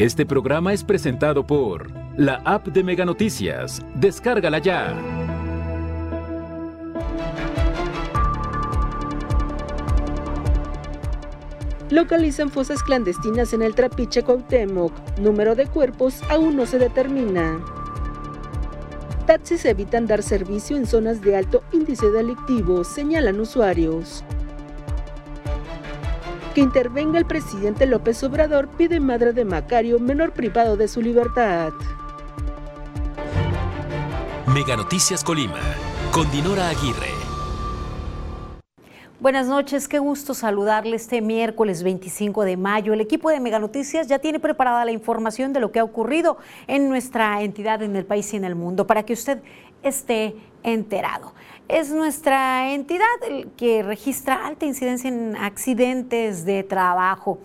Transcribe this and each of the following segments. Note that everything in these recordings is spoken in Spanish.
Este programa es presentado por la app de Mega Noticias. Descárgala ya. Localizan fosas clandestinas en el Trapiche Cuauhtémoc. Número de cuerpos aún no se determina. Taxis evitan dar servicio en zonas de alto índice delictivo, señalan usuarios. Que intervenga el presidente López Obrador pide madre de Macario menor privado de su libertad. Mega Noticias Colima, con Dinora Aguirre. Buenas noches, qué gusto saludarle este miércoles 25 de mayo. El equipo de Mega Noticias ya tiene preparada la información de lo que ha ocurrido en nuestra entidad, en el país y en el mundo, para que usted esté enterado. Es nuestra entidad que registra alta incidencia en accidentes de trabajo.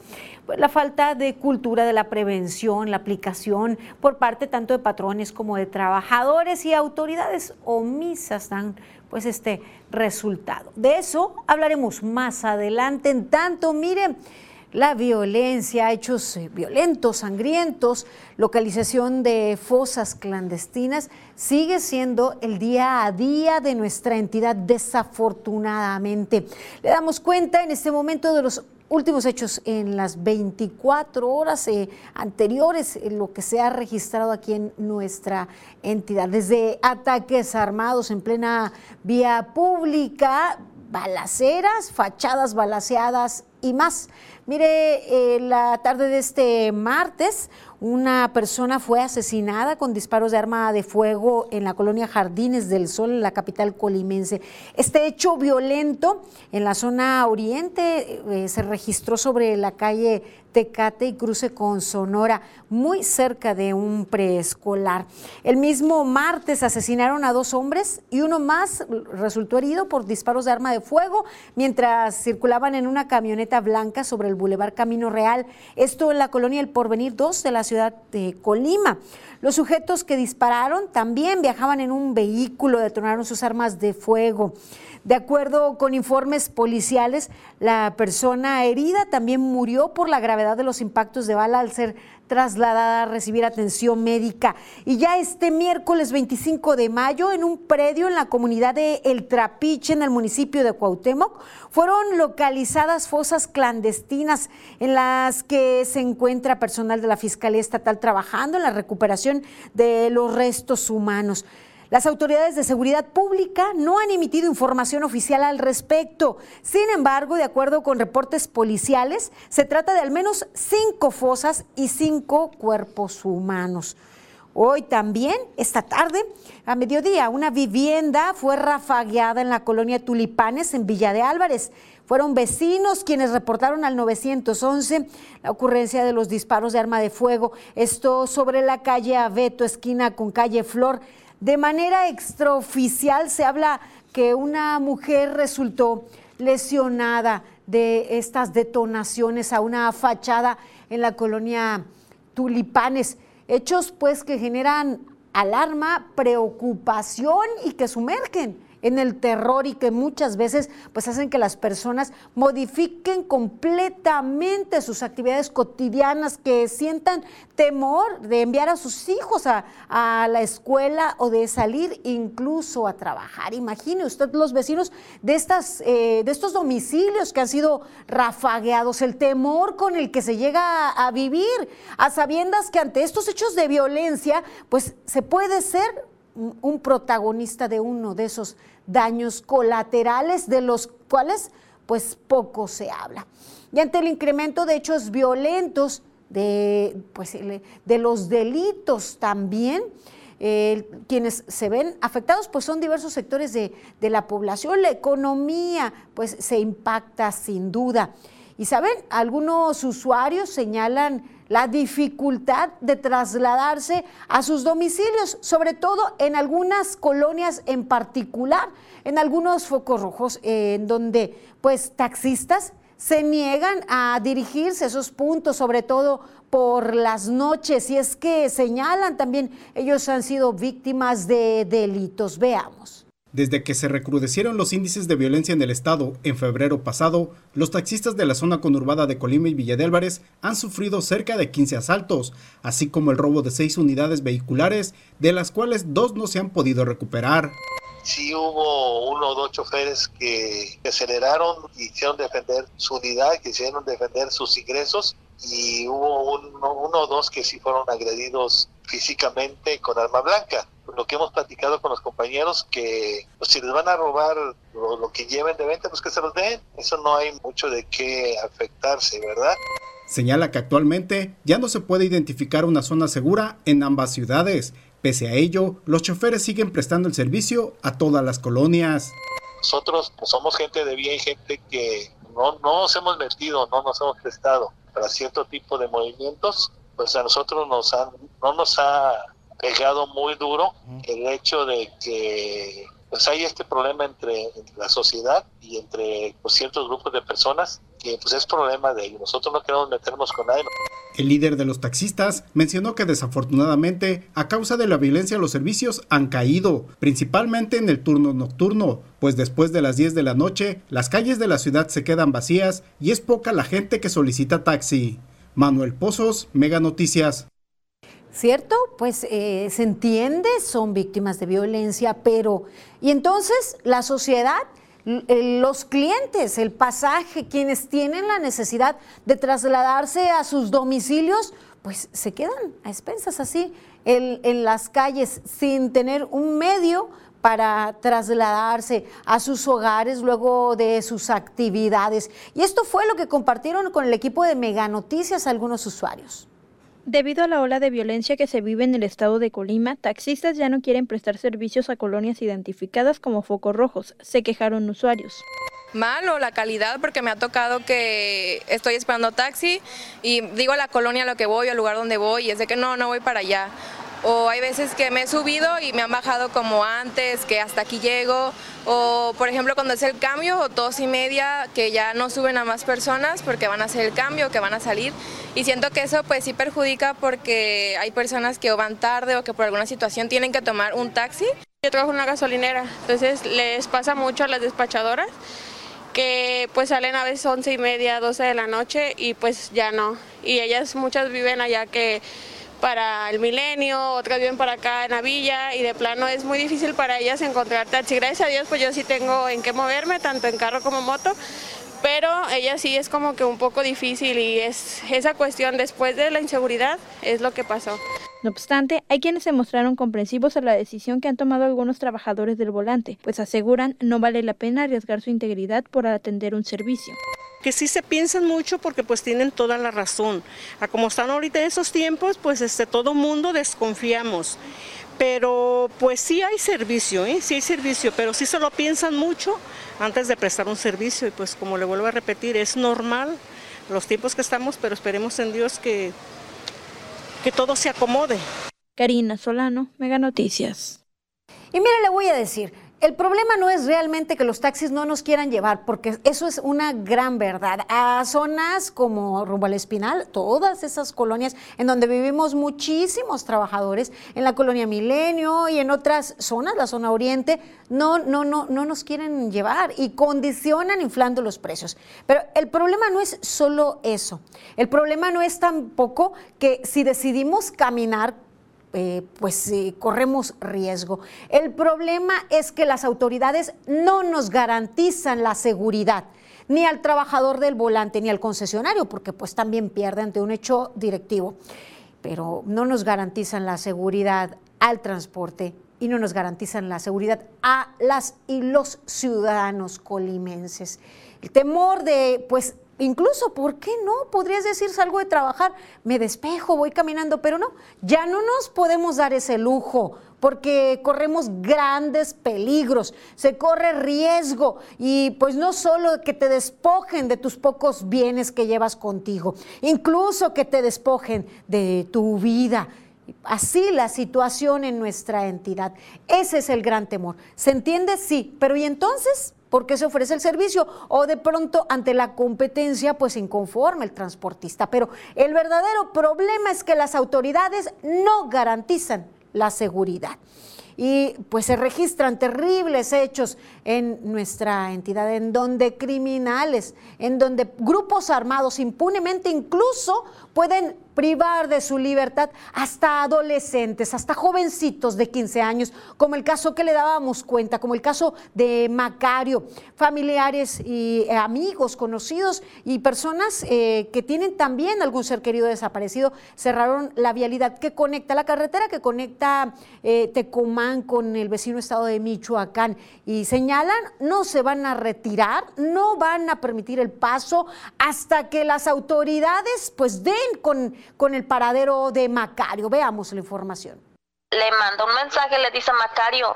La falta de cultura de la prevención, la aplicación por parte tanto de patrones como de trabajadores y autoridades omisas dan pues este resultado. De eso hablaremos más adelante. En tanto, miren, la violencia, hechos eh, violentos, sangrientos, localización de fosas clandestinas, sigue siendo el día a día de nuestra entidad, desafortunadamente. Le damos cuenta en este momento de los últimos hechos en las 24 horas eh, anteriores, en lo que se ha registrado aquí en nuestra entidad, desde ataques armados en plena vía pública, balaceras, fachadas balaceadas y más. Mire, eh, la tarde de este martes, una persona fue asesinada con disparos de arma de fuego en la colonia Jardines del Sol, en la capital colimense. Este hecho violento en la zona oriente eh, se registró sobre la calle Tecate y cruce con Sonora, muy cerca de un preescolar. El mismo martes asesinaron a dos hombres y uno más resultó herido por disparos de arma de fuego mientras circulaban en una camioneta blanca sobre el Boulevard Camino Real. Esto en la colonia El Porvenir 2 de la ciudad de Colima. Los sujetos que dispararon también viajaban en un vehículo, detonaron sus armas de fuego. De acuerdo con informes policiales, la persona herida también murió por la gravedad de los impactos de bala al ser trasladada a recibir atención médica. Y ya este miércoles 25 de mayo, en un predio en la comunidad de El Trapiche, en el municipio de Cuauhtémoc, fueron localizadas fosas clandestinas en las que se encuentra personal de la Fiscalía Estatal trabajando en la recuperación de los restos humanos. Las autoridades de seguridad pública no han emitido información oficial al respecto. Sin embargo, de acuerdo con reportes policiales, se trata de al menos cinco fosas y cinco cuerpos humanos. Hoy también, esta tarde, a mediodía, una vivienda fue rafagueada en la colonia Tulipanes, en Villa de Álvarez. Fueron vecinos quienes reportaron al 911 la ocurrencia de los disparos de arma de fuego. Esto sobre la calle Abeto, esquina con calle Flor. De manera extraoficial se habla que una mujer resultó lesionada de estas detonaciones a una fachada en la colonia Tulipanes. Hechos pues que generan alarma, preocupación y que sumergen en el terror y que muchas veces pues hacen que las personas modifiquen completamente sus actividades cotidianas, que sientan temor de enviar a sus hijos a, la escuela o de salir incluso a trabajar. Imagine usted los vecinos de, estas, eh, de estos domicilios que han sido rafagueados, el temor con el que se llega a, a vivir, a sabiendas que ante estos hechos de violencia, pues se puede ser un protagonista de uno de esos daños colaterales de los cuales pues poco se habla. Y ante el incremento de hechos violentos, de, pues, de los delitos también, quienes se ven afectados pues son diversos sectores de, de, la población, la economía pues se impacta sin duda. Y saben, algunos usuarios señalan la dificultad de trasladarse a sus domicilios, sobre todo en algunas colonias en particular, en algunos focos rojos, en donde pues taxistas se niegan a dirigirse a esos puntos, sobre todo por las noches, y es que señalan también, ellos han sido víctimas de delitos. Veamos. Desde que se recrudecieron los índices de violencia en el estado en febrero pasado, los taxistas de la zona conurbada de Colima y Villa de Álvarez han sufrido cerca de 15 asaltos, así como el robo de seis unidades vehiculares, de las cuales dos no se han podido recuperar sí hubo uno o dos choferes que, aceleraron quisieron defender su unidad, quisieron defender sus ingresos y hubo uno, uno o dos que sí fueron agredidos físicamente con arma blanca. Lo que hemos platicado con los compañeros, que pues, si les van a robar lo, lo, que lleven de venta, pues que se los den. Eso no hay mucho de qué afectarse, ¿verdad? Señala que actualmente ya no se puede identificar una zona segura en ambas ciudades Pese a ello, los choferes siguen prestando el servicio a todas las colonias. Nosotros pues, somos gente de bien, gente que no, no nos hemos metido, no nos hemos prestado para cierto tipo de movimientos, pues a nosotros nos han, no nos ha pegado muy duro el hecho de que pues hay este problema entre, la sociedad y entre pues, ciertos grupos de personas que pues es problema de ellos. Nosotros no queremos meternos con nadie. El líder de los taxistas mencionó que desafortunadamente a causa de la violencia los servicios han caído, principalmente en el turno nocturno, pues después de las 10 de la noche las calles de la ciudad se quedan vacías y es poca la gente que solicita taxi. Manuel Pozos, Mega Noticias. ¿Cierto? Pues eh, se entiende, son víctimas de violencia, pero ¿y entonces la sociedad? los clientes, el pasaje, quienes tienen la necesidad de trasladarse a sus domicilios, pues se quedan a expensas así en, en las calles sin tener un medio para trasladarse a sus hogares luego de sus actividades. Y esto fue lo que compartieron con el equipo de Mega Noticias algunos usuarios. Debido a la ola de violencia que se vive en el estado de Colima, taxistas ya no quieren prestar servicios a colonias identificadas como focos rojos, se quejaron usuarios. Malo la calidad porque me ha tocado que estoy esperando taxi y digo a la colonia a lo que voy, al lugar donde voy y es de que no, no voy para allá. O hay veces que me he subido y me han bajado como antes, que hasta aquí llego. O por ejemplo cuando es el cambio o dos y media, que ya no suben a más personas porque van a hacer el cambio, que van a salir. Y siento que eso pues sí perjudica porque hay personas que o van tarde o que por alguna situación tienen que tomar un taxi. Yo trabajo en una gasolinera, entonces les pasa mucho a las despachadoras que pues salen a veces once y media, 12 de la noche y pues ya no. Y ellas muchas viven allá que para el milenio, otras viven para acá en la villa y de plano es muy difícil para ellas encontrar taxi. Gracias a Dios pues yo sí tengo en qué moverme, tanto en carro como moto, pero ella sí es como que un poco difícil y es esa cuestión después de la inseguridad es lo que pasó. No obstante, hay quienes se mostraron comprensivos a la decisión que han tomado algunos trabajadores del volante, pues aseguran no vale la pena arriesgar su integridad por atender un servicio que sí se piensan mucho porque pues tienen toda la razón. A como están ahorita esos tiempos, pues este, todo mundo desconfiamos. Pero pues sí hay servicio, ¿eh? sí hay servicio, pero sí se lo piensan mucho antes de prestar un servicio y pues como le vuelvo a repetir, es normal los tiempos que estamos, pero esperemos en Dios que, que todo se acomode. Karina Solano, Mega Noticias. Y mire, le voy a decir, el problema no es realmente que los taxis no nos quieran llevar, porque eso es una gran verdad. A zonas como Rumbo al Espinal, todas esas colonias en donde vivimos muchísimos trabajadores, en la colonia Milenio y en otras zonas, la zona oriente, no, no, no, no nos quieren llevar y condicionan inflando los precios. Pero el problema no es solo eso. El problema no es tampoco que si decidimos caminar eh, pues corremos riesgo. El problema es que las autoridades no nos garantizan la seguridad ni al trabajador del volante ni al concesionario, porque pues también pierde ante un hecho directivo, pero no nos garantizan la seguridad al transporte y no nos garantizan la seguridad a las y los ciudadanos colimenses. El temor de pues Incluso, ¿por qué no? Podrías decir, salgo de trabajar, me despejo, voy caminando, pero no, ya no nos podemos dar ese lujo porque corremos grandes peligros, se corre riesgo y pues no solo que te despojen de tus pocos bienes que llevas contigo, incluso que te despojen de tu vida. Así la situación en nuestra entidad. Ese es el gran temor. ¿Se entiende? Sí, pero ¿y entonces? Porque se ofrece el servicio o de pronto ante la competencia pues inconforme el transportista. Pero el verdadero problema es que las autoridades no garantizan la seguridad. y pues se registran terribles hechos en nuestra entidad, en donde criminales, en donde grupos armados impunemente incluso pueden privar de su libertad hasta adolescentes, hasta jovencitos de 15 años, como el caso que le dábamos cuenta, como el caso de Macario, familiares y eh, amigos, conocidos y personas eh, que tienen también algún ser querido desaparecido, cerraron la vialidad que conecta, la carretera que conecta eh, Tecomán con el vecino estado de Michoacán. Y señalan no se van a retirar, no van a permitir el paso hasta que las autoridades pues den con con el paradero de Macario. Veamos la información. Le mandó un mensaje, le dice a Macario,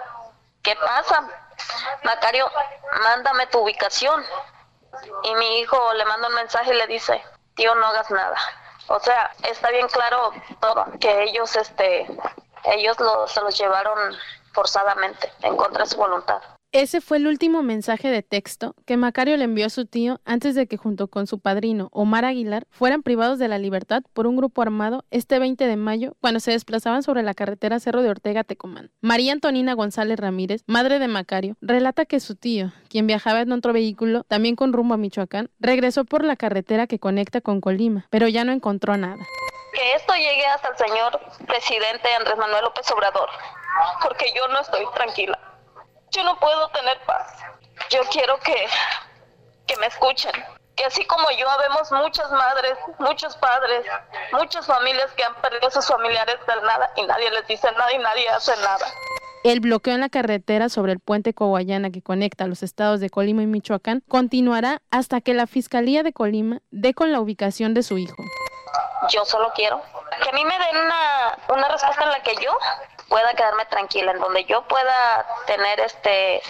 ¿qué pasa? Macario, mándame tu ubicación. Y mi hijo le manda un mensaje y le dice, tío, no hagas nada. O sea, está bien claro todo, que ellos, este, ellos se los llevaron forzadamente, en contra de su voluntad. Ese fue el último mensaje de texto que Macario le envió a su tío antes de que junto con su padrino Omar Aguilar fueran privados de la libertad por un grupo armado este 20 de mayo cuando se desplazaban sobre la carretera Cerro de Ortega Tecomán. María Antonina González Ramírez, madre de Macario, relata que su tío, quien viajaba en otro vehículo, también con rumbo a Michoacán, regresó por la carretera que conecta con Colima, pero ya no encontró nada. Que esto llegue hasta el señor presidente Andrés Manuel López Obrador, porque yo no estoy tranquila yo no puedo tener paz. Yo quiero que, que me escuchen. Que así como yo, habemos muchas madres, muchos padres, muchas familias que han perdido a sus familiares del nada y nadie les dice nada y nadie hace nada. El bloqueo en la carretera sobre el puente Coguayana que conecta los estados de Colima y Michoacán continuará hasta que la Fiscalía de Colima dé con la ubicación de su hijo. Yo solo quiero que a mí me den una, una respuesta en la que yo pueda quedarme tranquila, en donde yo pueda tener este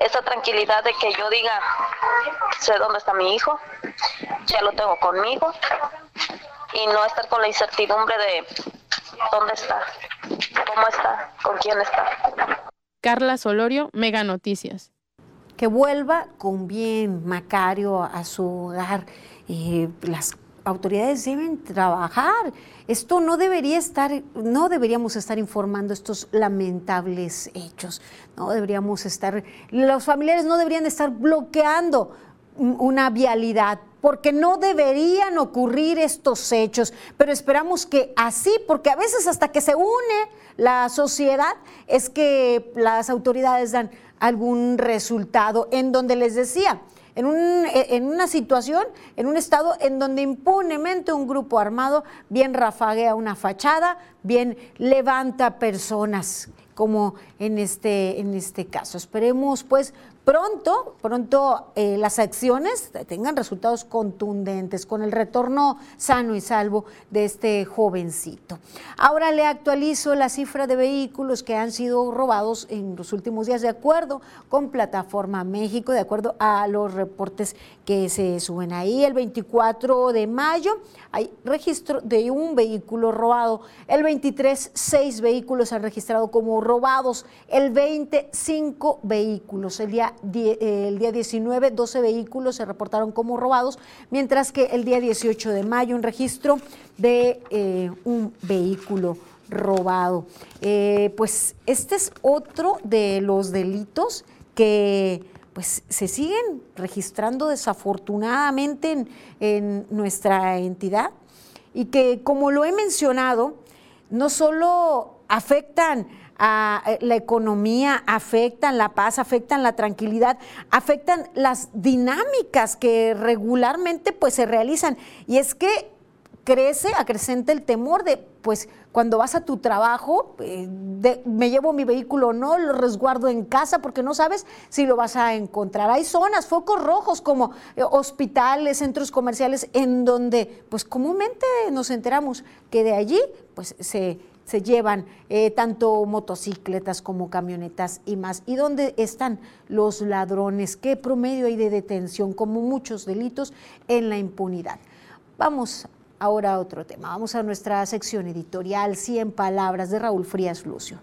esa tranquilidad de que yo diga, sé dónde está mi hijo, ya lo tengo conmigo, y no estar con la incertidumbre de dónde está, cómo está, con quién está. Carla Solorio, Mega Noticias. Que vuelva con bien Macario a su hogar. y las autoridades deben trabajar. Esto no debería estar, no deberíamos estar informando estos lamentables hechos. No deberíamos estar, los familiares no deberían estar bloqueando una vialidad porque no deberían ocurrir estos hechos, pero esperamos que así, porque a veces hasta que se une la sociedad es que las autoridades dan algún resultado en donde les decía, en, un, e, en, una situación, en un estado en donde impunemente un grupo armado bien rafaguea una fachada, bien levanta personas, como en este, en este caso. Esperemos pues pronto, pronto eh, las acciones tengan resultados contundentes con el retorno sano y salvo de este jovencito. Ahora le actualizo la cifra de vehículos que han sido robados en los últimos días de acuerdo con Plataforma México, de acuerdo a los reportes que se suben ahí. El 24 de mayo hay registro de un vehículo robado. El 23, seis vehículos han registrado como robados. El 25 vehículos. El día, el día 19, 12 vehículos se reportaron como robados, mientras que el día 18 de mayo un registro de eh, un vehículo robado. Eh, pues este es otro de los delitos que pues se siguen registrando desafortunadamente en, nuestra entidad y que, como lo he mencionado, no solo afectan eh, la economía, afectan la paz, afectan la tranquilidad, afectan las dinámicas que regularmente pues se realizan. Y es que crece, acrecenta el temor de, pues, cuando vas a tu trabajo, eh, me llevo mi vehículo o no, lo resguardo en casa porque no sabes si lo vas a encontrar. Hay zonas, focos rojos como eh, hospitales, centros comerciales, en donde, pues, comúnmente nos enteramos que de allí, pues, se se llevan eh, tanto motocicletas como camionetas y más. ¿Y dónde están los ladrones? ¿Qué promedio hay de detención? Como muchos delitos en la impunidad. Vamos Ahora otro tema. Vamos a nuestra sección editorial 100 palabras de Raúl Frías Lucio.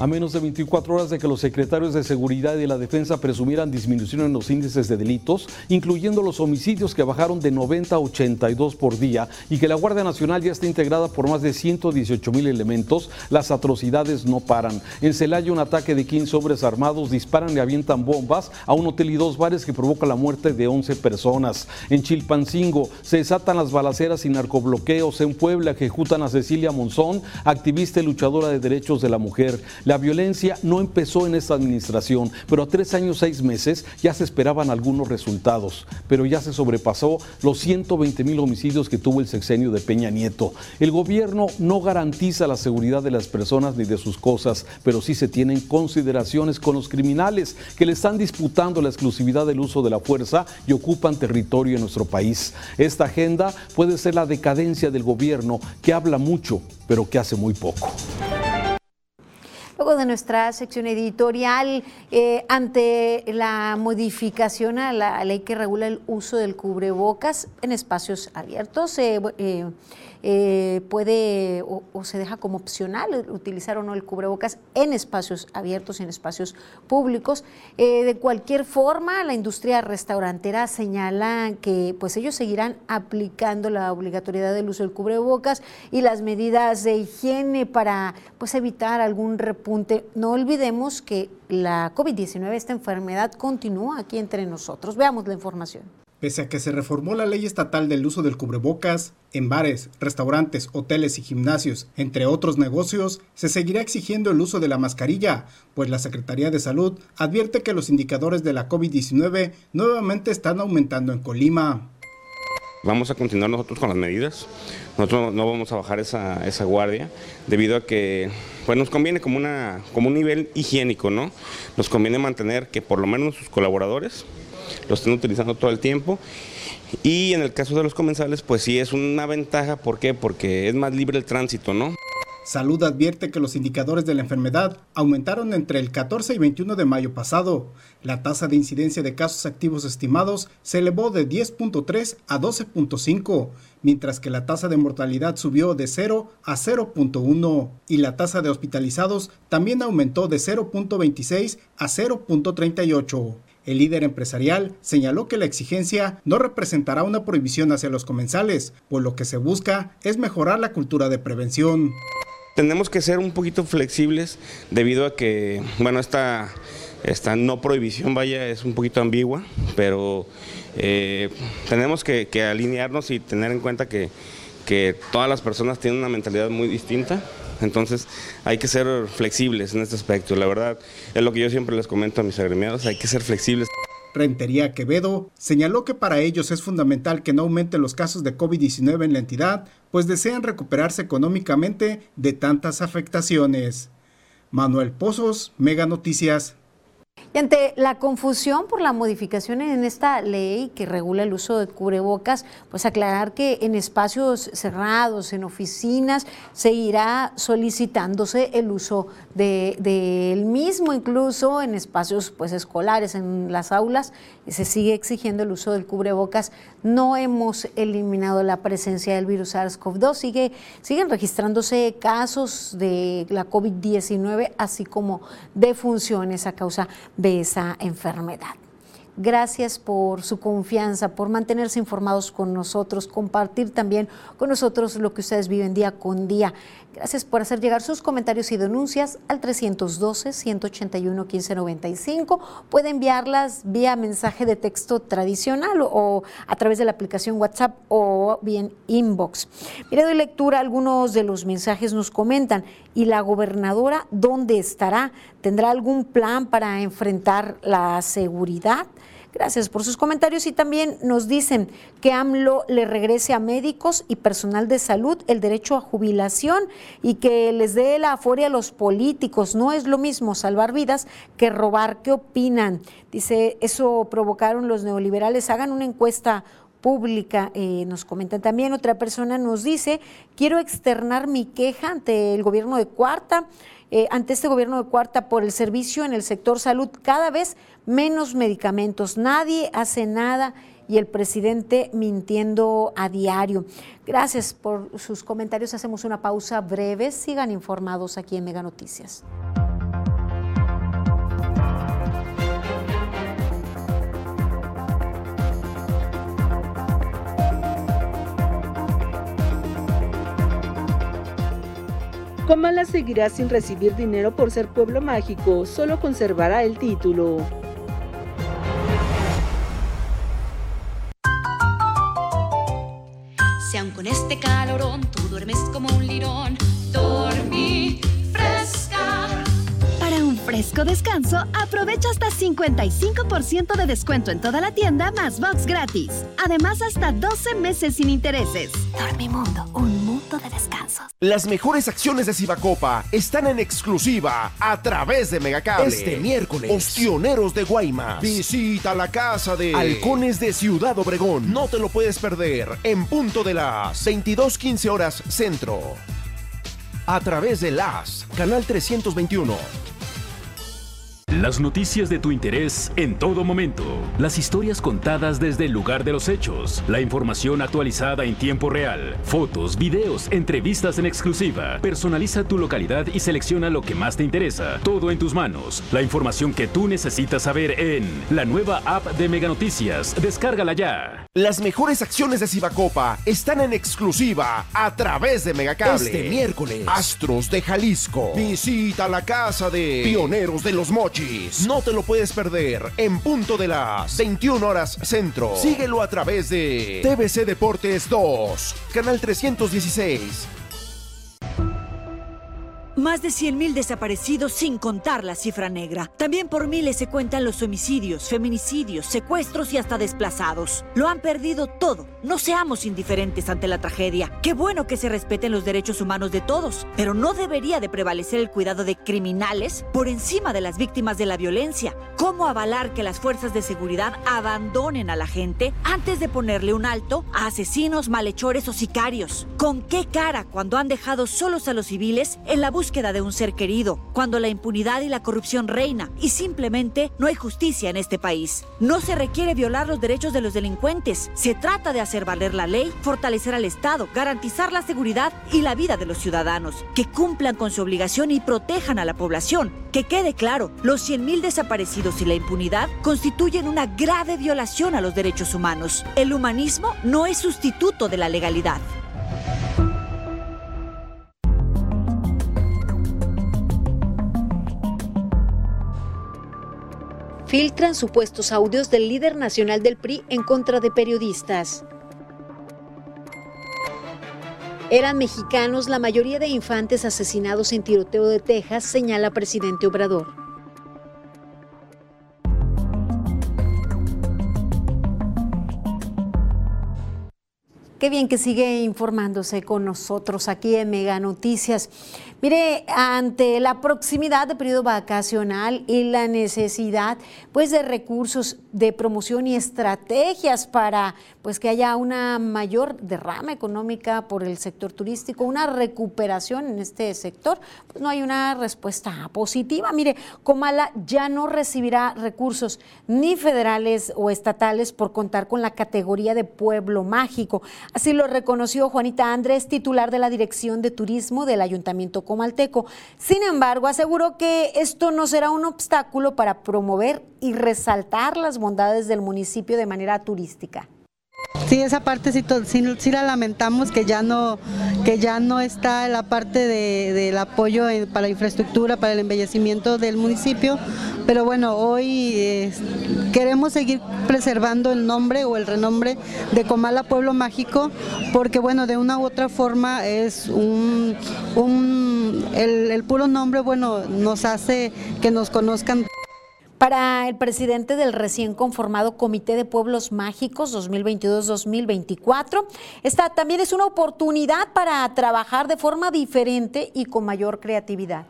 A menos de 24 horas de que los secretarios de Seguridad y de la Defensa presumieran disminución en los índices de delitos, incluyendo los homicidios que bajaron de 90 a 82 por día y que la Guardia Nacional ya está integrada por más de 118 mil elementos, las atrocidades no paran. En Celaya un ataque de 15 hombres armados disparan y avientan bombas a un hotel y dos bares que provoca la muerte de 11 personas. En Chilpancingo se desatan las balaceras y narcobloqueos. En Puebla ejecutan a Cecilia Monzón, activista y luchadora de derechos de la mujer. La violencia no empezó en esta administración, pero a tres años, seis meses ya se esperaban algunos resultados, pero ya se sobrepasó los 120 mil homicidios que tuvo el sexenio de Peña Nieto. El gobierno no garantiza la seguridad de las personas ni de sus cosas, pero sí se tienen consideraciones con los criminales que le están disputando la exclusividad del uso de la fuerza y ocupan territorio en nuestro país. Esta agenda puede ser la decadencia del gobierno que habla mucho, pero que hace muy poco. Luego de nuestra sección editorial, eh, ante la modificación a la ley que regula el uso del cubrebocas en espacios abiertos, eh, eh, eh, puede o, se deja como opcional utilizar o no el cubrebocas en espacios abiertos, en espacios públicos. Eh, de cualquier forma, la industria restaurantera señala que pues ellos seguirán aplicando la obligatoriedad del uso del cubrebocas y las medidas de higiene para pues evitar algún repunte. No olvidemos que la COVID-19, esta enfermedad, continúa aquí entre nosotros. Veamos la información. Pese a que se reformó la ley estatal del uso del cubrebocas, en bares, restaurantes, hoteles y gimnasios, entre otros negocios, se seguirá exigiendo el uso de la mascarilla, pues la Secretaría de Salud advierte que los indicadores de la COVID-19 nuevamente están aumentando en Colima. Vamos a continuar nosotros con las medidas. Nosotros no vamos a bajar esa, guardia debido a que pues nos conviene como, una, como un nivel higiénico, ¿no? Nos conviene mantener que por lo menos sus colaboradores lo estén utilizando todo el tiempo. Y en el caso de los comensales, pues sí es una ventaja, ¿por qué? Porque es más libre el tránsito, ¿no? Salud advierte que los indicadores de la enfermedad aumentaron entre el 14 y 21 de mayo pasado. La tasa de incidencia de casos activos estimados se elevó de 10.3 a 12.5, mientras que la tasa de mortalidad subió de 0 a 0.1 y la tasa de hospitalizados también aumentó de 0.26 a 0.38. El líder empresarial señaló que la exigencia no representará una prohibición hacia los comensales, pues lo que se busca es mejorar la cultura de prevención. Tenemos que ser un poquito flexibles debido a que, bueno, esta, esta no prohibición, vaya, es un poquito ambigua, pero eh, tenemos que, alinearnos y tener en cuenta que, que todas las personas tienen una mentalidad muy distinta entonces hay que ser flexibles en este aspecto. La verdad es lo que yo siempre les comento a mis agremiados, hay que ser flexibles. Rentería Quevedo señaló que para ellos es fundamental que no aumenten los casos de COVID-19 en la entidad, pues desean recuperarse económicamente de tantas afectaciones. Manuel Pozos, Mega Noticias. Y ante la confusión por la modificación en esta ley que regula el uso de cubrebocas, pues aclarar que en espacios cerrados, en oficinas, se irá solicitándose el uso del de, mismo, incluso en espacios pues, escolares, en las aulas, se sigue exigiendo el uso del cubrebocas. No hemos eliminado la presencia del virus SARS-CoV-2, sigue, siguen registrándose casos de la COVID-19, así como defunciones a causa de esa enfermedad. Gracias por su confianza, por mantenerse informados con nosotros, compartir también con nosotros lo que ustedes viven día con día. Gracias por hacer llegar sus comentarios y denuncias al 312-181-1595. Puede enviarlas vía mensaje de texto tradicional o a través de la aplicación WhatsApp o bien inbox. Mire, doy lectura, algunos de los mensajes nos comentan, ¿y la gobernadora dónde estará? ¿Tendrá algún plan para enfrentar la seguridad? Gracias por sus comentarios y también nos dicen que AMLO le regrese a médicos y personal de salud el derecho a jubilación y que les dé la aforia a los políticos. No es lo mismo salvar vidas que robar. ¿Qué opinan? Dice, eso provocaron los neoliberales. Hagan una encuesta pública. Eh, nos comentan también, otra persona nos dice, quiero externar mi queja ante el gobierno de Cuarta. Eh, ante este gobierno de Cuarta por el servicio en el sector salud, cada vez menos medicamentos, nadie hace nada y el presidente mintiendo a diario. Gracias por sus comentarios, hacemos una pausa breve, sigan informados aquí en Mega Noticias. Comala seguirá sin recibir dinero por ser pueblo mágico, solo conservará el título. Si con este calorón tú duermes como un lirón, dormí fresco descanso, aprovecha hasta 55% de descuento en toda la tienda más box gratis. Además, hasta 12 meses sin intereses. Dormimundo, un mundo de descansos. Las mejores acciones de Cibacopa están en exclusiva a través de Megacable. Este miércoles, Ostioneros de Guaymas. Visita la casa de Halcones de Ciudad Obregón. No te lo puedes perder en punto de las 22:15 horas centro. A través de las Canal 321. Las noticias de tu interés en todo momento. Las historias contadas desde el lugar de los hechos. La información actualizada en tiempo real. Fotos, videos, entrevistas en exclusiva. Personaliza tu localidad y selecciona lo que más te interesa. Todo en tus manos. La información que tú necesitas saber en la nueva app de Mega Noticias. Descárgala ya. Las mejores acciones de Cibacopa están en exclusiva a través de Megacable. Este miércoles, Astros de Jalisco. Visita la casa de Pioneros de los Mochis. No te lo puedes perder en punto de las 21 horas centro. Síguelo a través de TVC Deportes 2, canal 316. Más de 100.000 desaparecidos sin contar la cifra negra. También por miles se cuentan los homicidios, feminicidios, secuestros y hasta desplazados. Lo han perdido todo. No seamos indiferentes ante la tragedia. Qué bueno que se respeten los derechos humanos de todos, pero no debería de prevalecer el cuidado de criminales por encima de las víctimas de la violencia. ¿Cómo avalar que las fuerzas de seguridad abandonen a la gente antes de ponerle un alto a asesinos, malhechores o sicarios? ¿Con qué cara cuando han dejado solos a los civiles en la búsqueda de un ser querido, cuando la impunidad y la corrupción reina y simplemente no hay justicia en este país. No se requiere violar los derechos de los delincuentes, se trata de hacer valer la ley, fortalecer al Estado, garantizar la seguridad y la vida de los ciudadanos, que cumplan con su obligación y protejan a la población. Que quede claro, los 100.000 desaparecidos y la impunidad constituyen una grave violación a los derechos humanos. El humanismo no es sustituto de la legalidad. Filtran supuestos audios del líder nacional del PRI en contra de periodistas. Eran mexicanos la mayoría de infantes asesinados en tiroteo de Texas, señala presidente Obrador. Qué bien que sigue informándose con nosotros aquí en Mega Noticias. Mire, ante la proximidad del periodo vacacional y la necesidad pues de recursos de promoción y estrategias para pues que haya una mayor derrama económica por el sector turístico, una recuperación en este sector, pues no hay una respuesta positiva. Mire, Comala ya no recibirá recursos ni federales o estatales por contar con la categoría de pueblo mágico. Así lo reconoció Juanita Andrés, titular de la Dirección de Turismo del Ayuntamiento Comalteco. Sin embargo, aseguró que esto no será un obstáculo para promover y resaltar las bondades del municipio de manera turística. Sí, esa parte sí, la lamentamos que ya no que ya no está la parte del apoyo para infraestructura, para el embellecimiento del municipio, pero bueno, hoy queremos seguir preservando el nombre o el renombre de Comala Pueblo Mágico, porque bueno, de una u otra forma es un, el, el puro nombre, bueno, nos hace que nos conozcan. Para el presidente del recién conformado Comité de Pueblos Mágicos 2022-2024, esta también es una oportunidad para trabajar de forma diferente y con mayor creatividad.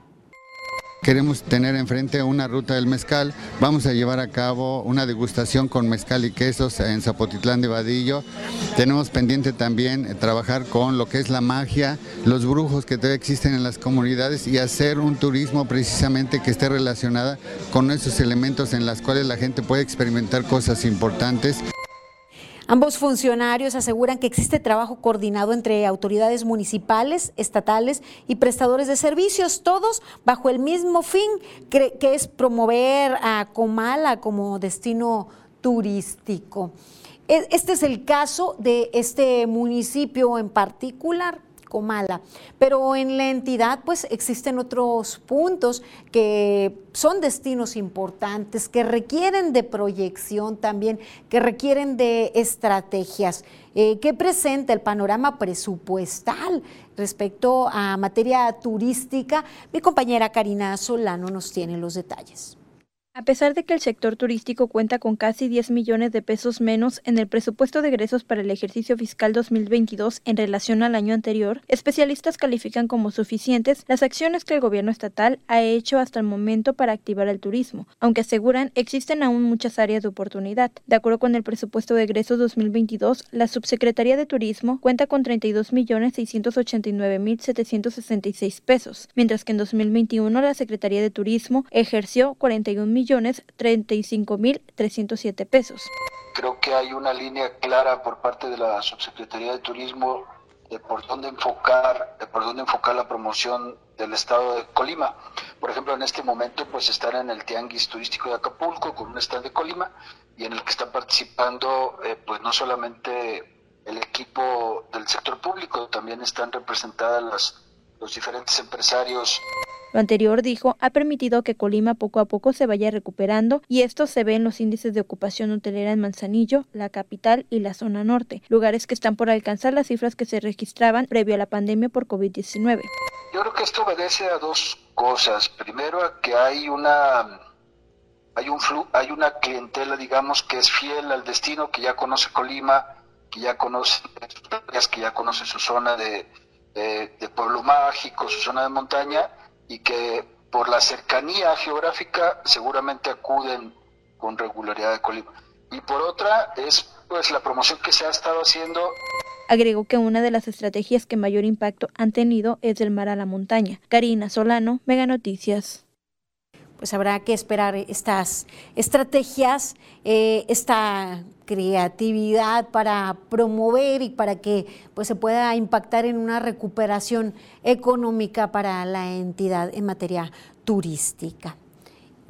Queremos tener enfrente una ruta del mezcal. Vamos a llevar a cabo una degustación con mezcal y quesos en Zapotitlán de Vadillo. Tenemos pendiente también eh, trabajar con lo que es la magia, los brujos que todavía existen en las comunidades y hacer un turismo precisamente que esté relacionada con esos elementos en los cuales la gente puede experimentar cosas importantes. Ambos funcionarios aseguran que existe trabajo coordinado entre autoridades municipales, estatales y prestadores de servicios, todos bajo el mismo fin, que es promover a Comala como destino turístico. E, este es el caso de este municipio en particular, Comala. Pero en la entidad pues existen otros puntos que son destinos importantes, que requieren de proyección también, que requieren de estrategias. Eh, ¿Qué presenta el panorama presupuestal respecto a materia turística? Mi compañera Karina Solano nos tiene los detalles. A pesar de que el sector turístico cuenta con casi 10 millones de pesos menos en el presupuesto de egresos para el ejercicio fiscal 2022 en relación al año anterior, especialistas califican como suficientes las acciones que el gobierno estatal ha hecho hasta el momento para activar el turismo, aunque aseguran existen aún muchas áreas de oportunidad. De acuerdo con el presupuesto de egresos 2022, la Subsecretaría de Turismo cuenta con 32 millones 689 mil 766 pesos, mientras que en 2021 la Secretaría de Turismo ejerció 41 millones millones 35 mil 307 pesos. Creo que hay una línea clara por parte de la Subsecretaría de Turismo de por dónde enfocar, de por dónde enfocar la promoción del estado de Colima. Por ejemplo, en este momento pues están en el Tianguis Turístico de Acapulco con un stand de Colima y en el que están participando eh, pues no solamente el equipo del sector público, también están representadas las, los diferentes empresarios lo anterior, dijo, ha permitido que Colima poco a poco se vaya recuperando y esto se ve en los índices de ocupación hotelera en Manzanillo, la capital y la zona norte, lugares que están por alcanzar las cifras que se registraban previo a la pandemia por COVID-19. Yo creo que esto obedece a dos cosas. Primero, a que hay una hay un hay una clientela, digamos, que es fiel al destino, que ya conoce Colima, que ya conoce que ya conoce su zona de, de pueblo mágico, su zona de montaña y que por la cercanía geográfica seguramente acuden con regularidad a Colima. Y por otra es pues la promoción que se ha estado haciendo. Agregó que una de las estrategias que mayor impacto han tenido es del mar a la montaña. Karina Solano, Mega Noticias pues habrá que esperar estas estrategias, eh, esta creatividad para promover y para que pues, se pueda impactar en una recuperación económica para la entidad en materia turística.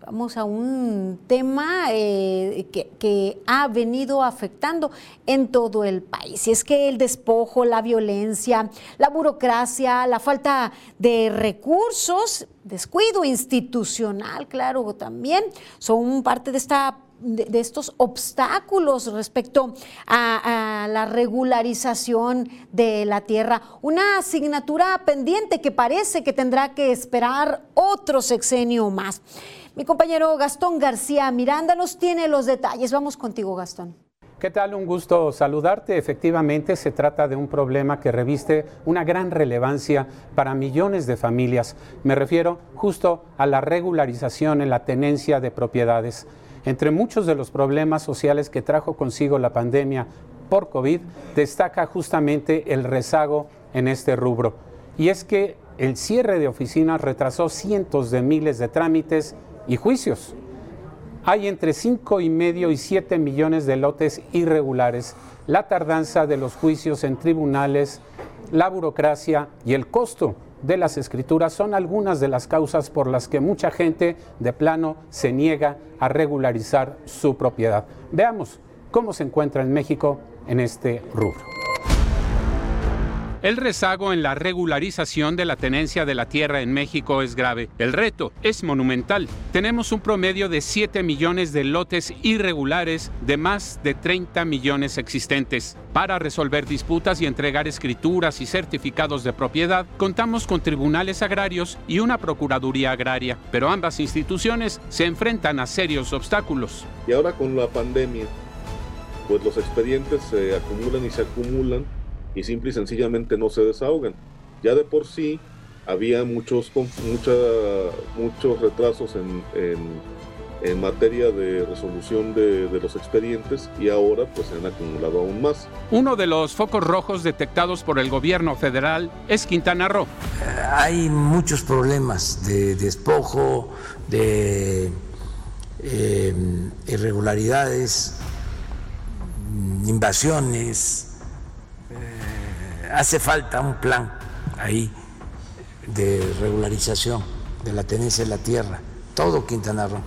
Vamos a un tema eh, que, ha venido afectando en todo el país. Y es que el despojo, la violencia, la burocracia, la falta de recursos, descuido institucional, claro, también son parte de esta de, estos obstáculos respecto a, la regularización de la tierra. Una asignatura pendiente que parece que tendrá que esperar otro sexenio más. Mi compañero Gastón García Miranda nos tiene los detalles. Vamos contigo, Gastón. ¿Qué tal? Un gusto saludarte. Efectivamente, se trata de un problema que reviste una gran relevancia para millones de familias. Me refiero justo a la regularización en la tenencia de propiedades. Entre muchos de los problemas sociales que trajo consigo la pandemia por COVID, destaca justamente el rezago en este rubro. Y es que el cierre de oficinas retrasó cientos de miles de trámites y juicios. Hay entre 5 y medio y 7 millones de lotes irregulares. La tardanza de los juicios en tribunales, la burocracia y el costo de las escrituras son algunas de las causas por las que mucha gente de plano se niega a regularizar su propiedad. Veamos cómo se encuentra en México en este rubro. El rezago en la regularización de la tenencia de la tierra en México es grave. El reto es monumental. Tenemos un promedio de 7 millones de lotes irregulares de más de 30 millones existentes. Para resolver disputas y entregar escrituras y certificados de propiedad, contamos con tribunales agrarios y una procuraduría agraria, pero ambas instituciones se enfrentan a serios obstáculos. Y ahora con la pandemia, pues los expedientes se acumulan y se acumulan y simple y sencillamente no se desahogan. Ya de por sí había muchos, mucha, muchos retrasos en, en, materia de resolución de, de, los expedientes y ahora pues se han acumulado aún más. Uno de los focos rojos detectados por el gobierno federal es Quintana Roo. Hay muchos problemas de despojo, de eh, irregularidades, invasiones, hace falta un plan ahí de regularización de la tenencia de la tierra, todo Quintana Roo.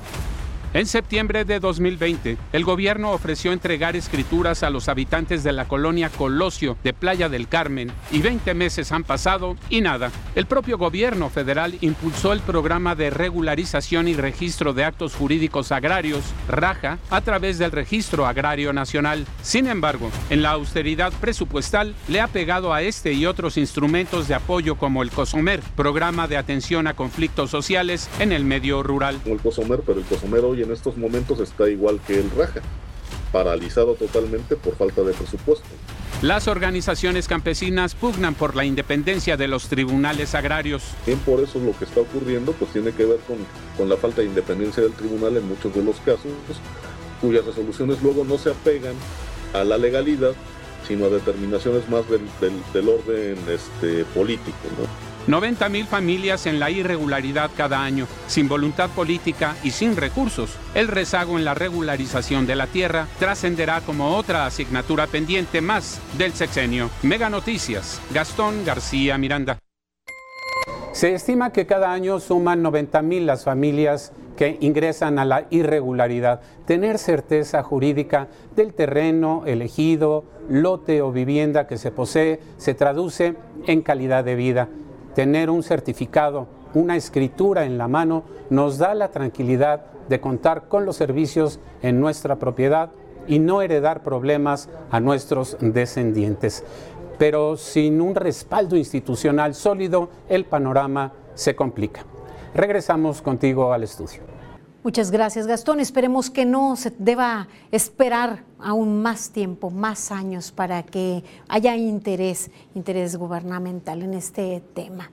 En septiembre de 2020, el gobierno ofreció entregar escrituras a los habitantes de la colonia Colosio de Playa del Carmen y 20 meses han pasado y nada. El propio gobierno federal impulsó el programa de regularización y registro de actos jurídicos agrarios, RAJA, a través del Registro Agrario Nacional. Sin embargo, en la austeridad presupuestal le ha pegado a este y otros instrumentos de apoyo como el COSOMER, programa de atención a conflictos sociales en el medio rural. El COSOMER, pero el COSOMER hoy en estos momentos está igual que el Raja, paralizado totalmente por falta de presupuesto. Las organizaciones campesinas pugnan por la independencia de los tribunales agrarios. Bien por eso lo que está ocurriendo pues tiene que ver con, con la falta de independencia del tribunal en muchos de los casos, cuyas resoluciones luego no se apegan a la legalidad, sino a determinaciones más del, del, del orden este, político. ¿no? 90 mil familias en la irregularidad cada año, sin voluntad política y sin recursos. El rezago en la regularización de la tierra trascenderá como otra asignatura pendiente más del sexenio. Mega Noticias, Gastón García Miranda. Se estima que cada año suman 90 mil las familias que ingresan a la irregularidad. Tener certeza jurídica del terreno elegido, lote o vivienda que se posee se traduce en calidad de vida tener un certificado, una escritura en la mano, nos da la tranquilidad de contar con los servicios en nuestra propiedad y no heredar problemas a nuestros descendientes. Pero sin un respaldo institucional sólido, el panorama se complica. Regresamos contigo al estudio. Muchas gracias, Gastón. Esperemos que no se deba esperar aún más tiempo, más años para que haya interés, interés gubernamental en este tema.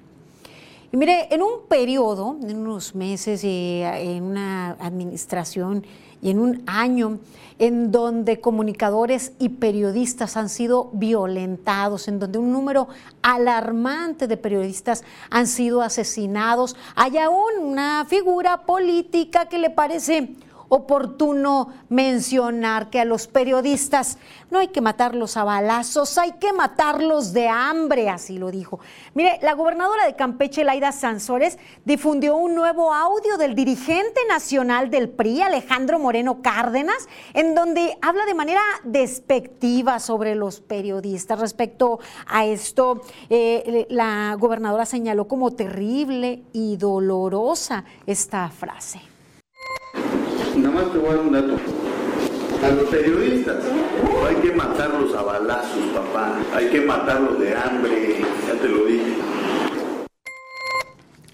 Y mire, en un periodo, en unos meses, y en una administración y en un año en donde comunicadores y periodistas han sido violentados, en donde un número alarmante de periodistas han sido asesinados, hay aún una figura política que le parece oportuno mencionar que a los periodistas no hay que matarlos a balazos, hay que matarlos de hambre, así lo dijo. Mire, la gobernadora de Campeche, Laida Sansores, difundió un nuevo audio del dirigente nacional del PRI, Alejandro Moreno Cárdenas, en donde habla de manera despectiva sobre los periodistas. Respecto a esto, eh, la gobernadora señaló como terrible y dolorosa esta frase. Nada más te voy a dar un dato. A los periodistas hay que matarlos a balazos, papá. Hay que matarlos de hambre. Ya te lo dije.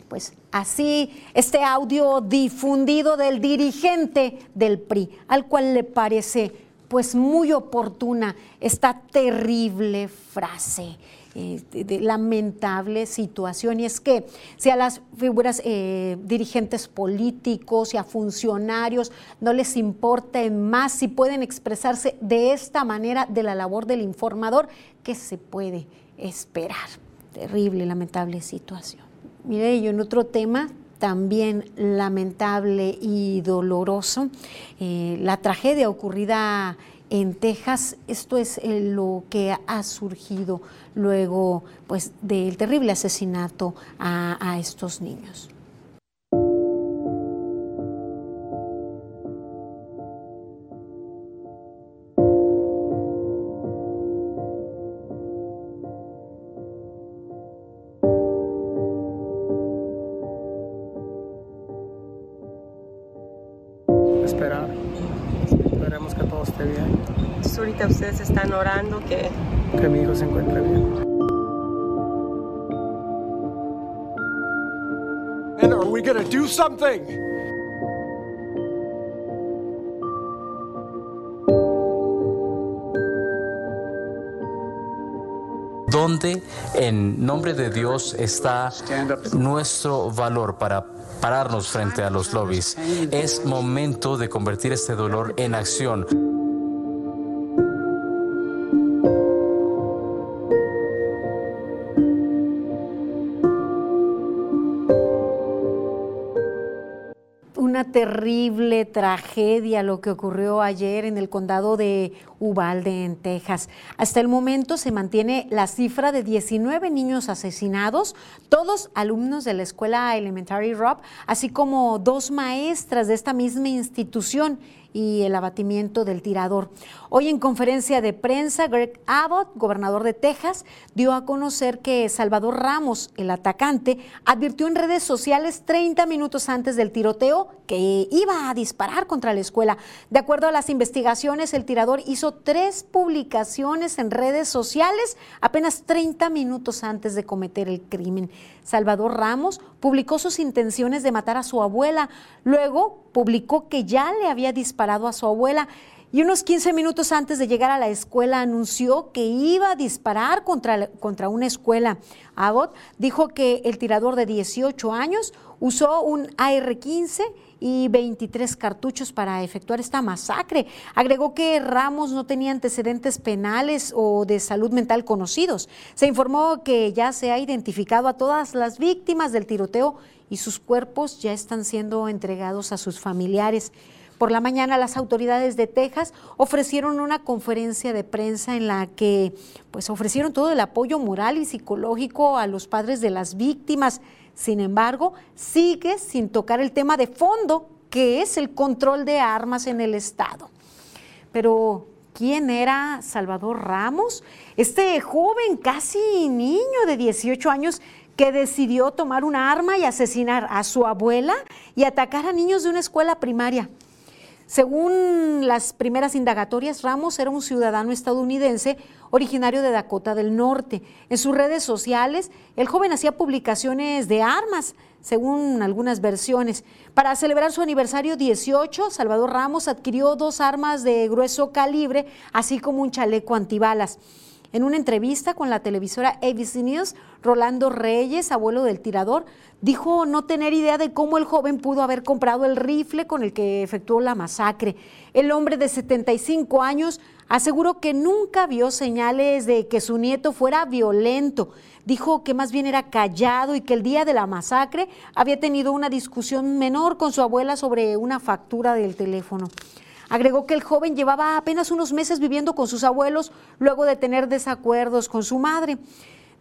Pues así, este audio difundido del dirigente del PRI, al cual le parece pues muy oportuna esta terrible frase. Eh, de, lamentable situación y es que si a las figuras eh, dirigentes políticos y a funcionarios no les importa más si pueden expresarse de esta manera de la labor del informador, ¿qué se puede esperar? Terrible, lamentable situación. Mire, y en otro tema, también lamentable y doloroso, eh, la tragedia ocurrida en Texas. Esto es eh, lo que ha surgido luego pues, del terrible asesinato a, a estos niños. esperar. Esperemos que todo esté bien. Entonces ahorita ustedes están orando que... Que mi hijo se encuentre bien. And are we gonna do something? ¿Dónde en nombre de Dios está nuestro valor para pararnos frente a los lobbies? Es momento de convertir este dolor en acción. Terrible tragedia lo que ocurrió ayer en el condado de Uvalde, en Texas. Hasta el momento se mantiene la cifra de 19 niños asesinados, todos alumnos de la escuela Elementary Rob, así como dos maestras de esta misma institución y el abatimiento del tirador. Hoy en conferencia de prensa, Greg Abbott, gobernador de Texas, dio a conocer que Salvador Ramos, el atacante, advirtió en redes sociales 30 minutos antes del tiroteo que iba a disparar contra la escuela. De acuerdo a las investigaciones, el tirador hizo tres publicaciones en redes sociales apenas 30 minutos antes de cometer el crimen. Salvador Ramos publicó sus intenciones de matar a su abuela. Luego publicó que ya le había disparado a su abuela y unos 15 minutos antes de llegar a la escuela anunció que iba a disparar contra, contra una escuela. Abbott dijo que el tirador de 18 años usó un AR-15 y 23 cartuchos para efectuar esta masacre. Agregó que Ramos no tenía antecedentes penales o de salud mental conocidos. Se informó que ya se ha identificado a todas las víctimas del tiroteo y sus cuerpos ya están siendo entregados a sus familiares. Por la mañana las autoridades de Texas ofrecieron una conferencia de prensa en la que pues ofrecieron todo el apoyo moral y psicológico a los padres de las víctimas. Sin embargo, sigue sin tocar el tema de fondo, que es el control de armas en el estado. Pero ¿quién era Salvador Ramos? Este joven, casi niño de 18 años que decidió tomar un arma y asesinar a su abuela y atacar a niños de una escuela primaria. Según las primeras indagatorias, Ramos era un ciudadano estadounidense originario de Dakota del Norte. En sus redes sociales, el joven hacía publicaciones de armas, según algunas versiones. Para celebrar su aniversario 18, Salvador Ramos adquirió dos armas de grueso calibre, así como un chaleco antibalas. En una entrevista con la televisora ABC News, Rolando Reyes, abuelo del tirador, dijo no tener idea de cómo el joven pudo haber comprado el rifle con el que efectuó la masacre. El hombre de 75 años aseguró que nunca vio señales de que su nieto fuera violento. Dijo que más bien era callado y que el día de la masacre había tenido una discusión menor con su abuela sobre una factura del teléfono. Agregó que el joven llevaba apenas unos meses viviendo con sus abuelos luego de tener desacuerdos con su madre.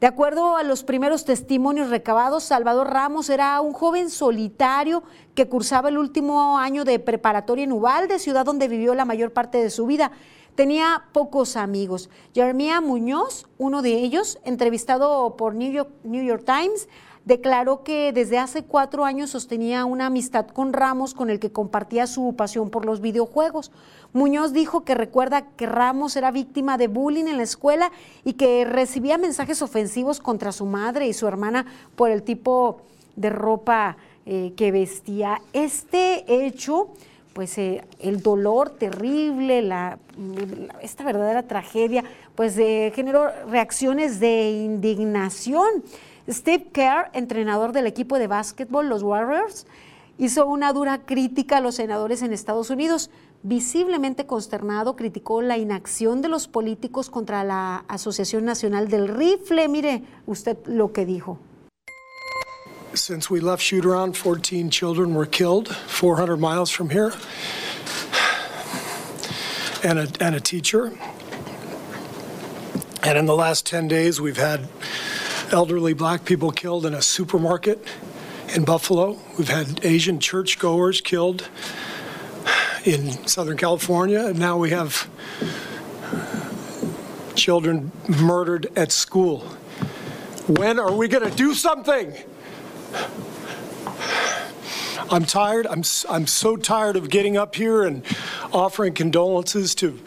De acuerdo a los primeros testimonios recabados, Salvador Ramos era un joven solitario que cursaba el último año de preparatoria en Uvalde, ciudad donde vivió la mayor parte de su vida. Tenía pocos amigos. Jeremia Muñoz, uno de ellos, entrevistado por New York, New York Times, declaró que desde hace cuatro años sostenía una amistad con Ramos con el que compartía su pasión por los videojuegos. Muñoz dijo que recuerda que Ramos era víctima de bullying en la escuela y que recibía mensajes ofensivos contra su madre y su hermana por el tipo de ropa eh, que vestía. Este hecho pues eh, el dolor terrible, esta verdadera tragedia, pues eh, generó reacciones de indignación. Steve Kerr, entrenador del equipo de básquetbol, los Warriors, hizo una dura crítica a los senadores en Estados Unidos. Visiblemente consternado, criticó la inacción de los políticos contra la Asociación Nacional del Rifle. Mire usted lo que dijo. Since we left shoot around, 14 children were killed 400 miles from here, and a, and a teacher. And in the last 10 days, we've had elderly black people killed in a supermarket in Buffalo. We've had Asian churchgoers killed in Southern California. And now we have children murdered at school. When are we going to do something? I'm tired. I'm, I'm so tired of getting up here and offering condolences to,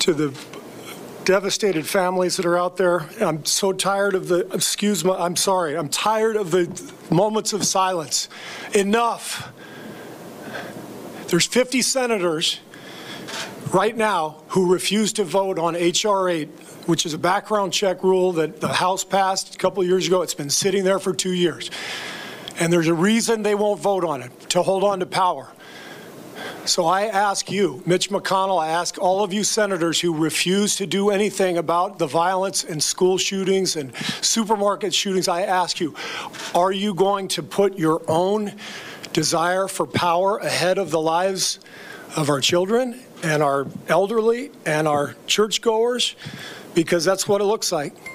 to the devastated families that are out there. I'm so tired of the, excuse me, I'm sorry, I'm tired of the moments of silence. Enough. There's 50 senators right now who refuse to vote on H.R. 8, which is a background check rule that the House passed a couple years ago. It's been sitting there for two years. And there's a reason they won't vote on it to hold on to power. So I ask you, Mitch McConnell, I ask all of you senators who refuse to do anything about the violence and school shootings and supermarket shootings, I ask you, are you going to put your own desire for power ahead of the lives of our children and our elderly and our churchgoers because that's what it looks like.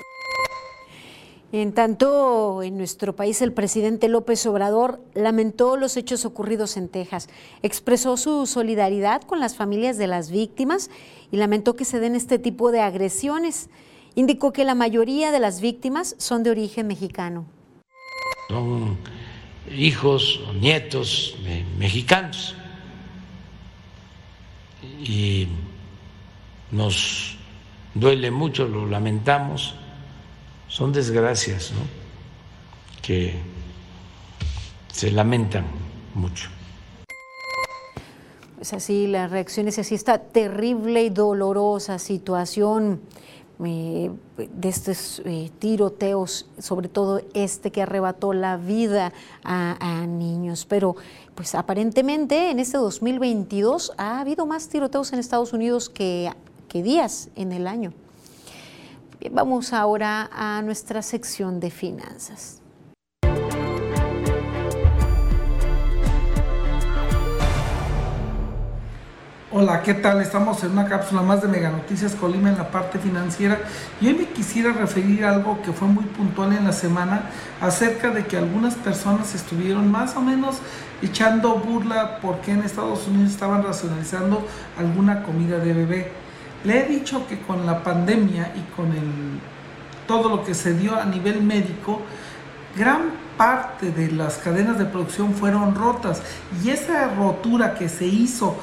En tanto, en nuestro país el presidente López Obrador lamentó los hechos ocurridos en Texas, expresó su solidaridad con las familias de las víctimas y lamentó que se den este tipo de agresiones. Indicó que la mayoría de las víctimas son de origen mexicano. Son hijos o nietos mexicanos y nos duele mucho, lo lamentamos son desgracias ¿no? que se lamentan mucho. Es así, las reacciones así, esta terrible y dolorosa situación eh, de estos eh, tiroteos, sobre todo este que arrebató la vida a, niños. Pero pues aparentemente en este 2022 ha habido más tiroteos en Estados Unidos que, que días en el año. Bien, vamos ahora a nuestra sección de finanzas. Hola, ¿qué tal? Estamos en una cápsula más de Mega Noticias Colima en la parte financiera y hoy me quisiera referir a algo que fue muy puntual en la semana acerca de que algunas personas estuvieron más o menos echando burla porque en Estados Unidos estaban racionalizando alguna comida de bebé. Le he dicho que con la pandemia y con el, todo lo que se dio a nivel médico, gran parte de las cadenas de producción fueron rotas y esa rotura que se hizo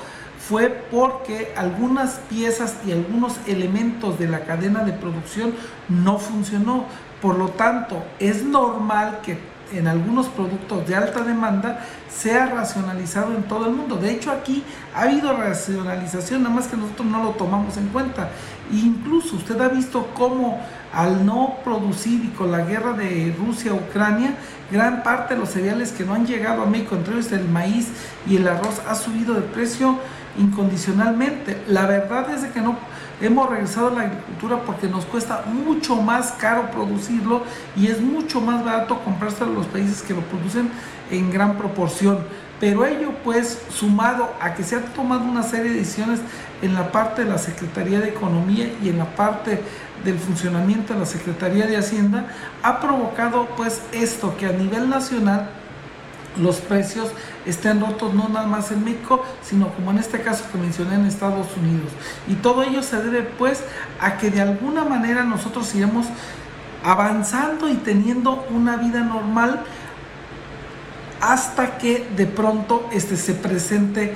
fue porque algunas piezas y algunos elementos de la cadena de producción no funcionó. Por lo tanto, es normal que en algunos productos de alta demanda sea racionalizado en todo el mundo. De hecho, aquí ha habido racionalización, nada más que nosotros no lo tomamos en cuenta. incluso usted ha visto cómo al no producir y con la guerra de Rusia-Ucrania, gran parte de los cereales que no han llegado a México, entre ellos el maíz y el arroz, ha subido de precio incondicionalmente. La verdad es de que no hemos regresado a la agricultura porque nos cuesta mucho más caro producirlo y es mucho más barato comprárselo a los países que lo producen en gran proporción. Pero ello pues sumado a que se ha tomado una serie de decisiones en la parte de la Secretaría de Economía y en la parte del funcionamiento de la Secretaría de Hacienda, ha provocado pues esto que a nivel nacional los precios estén rotos no nada más en México, sino como en este caso que mencioné en Estados Unidos. Y todo ello se debe pues a que de alguna manera nosotros sigamos avanzando y teniendo una vida normal hasta que de pronto este, se presente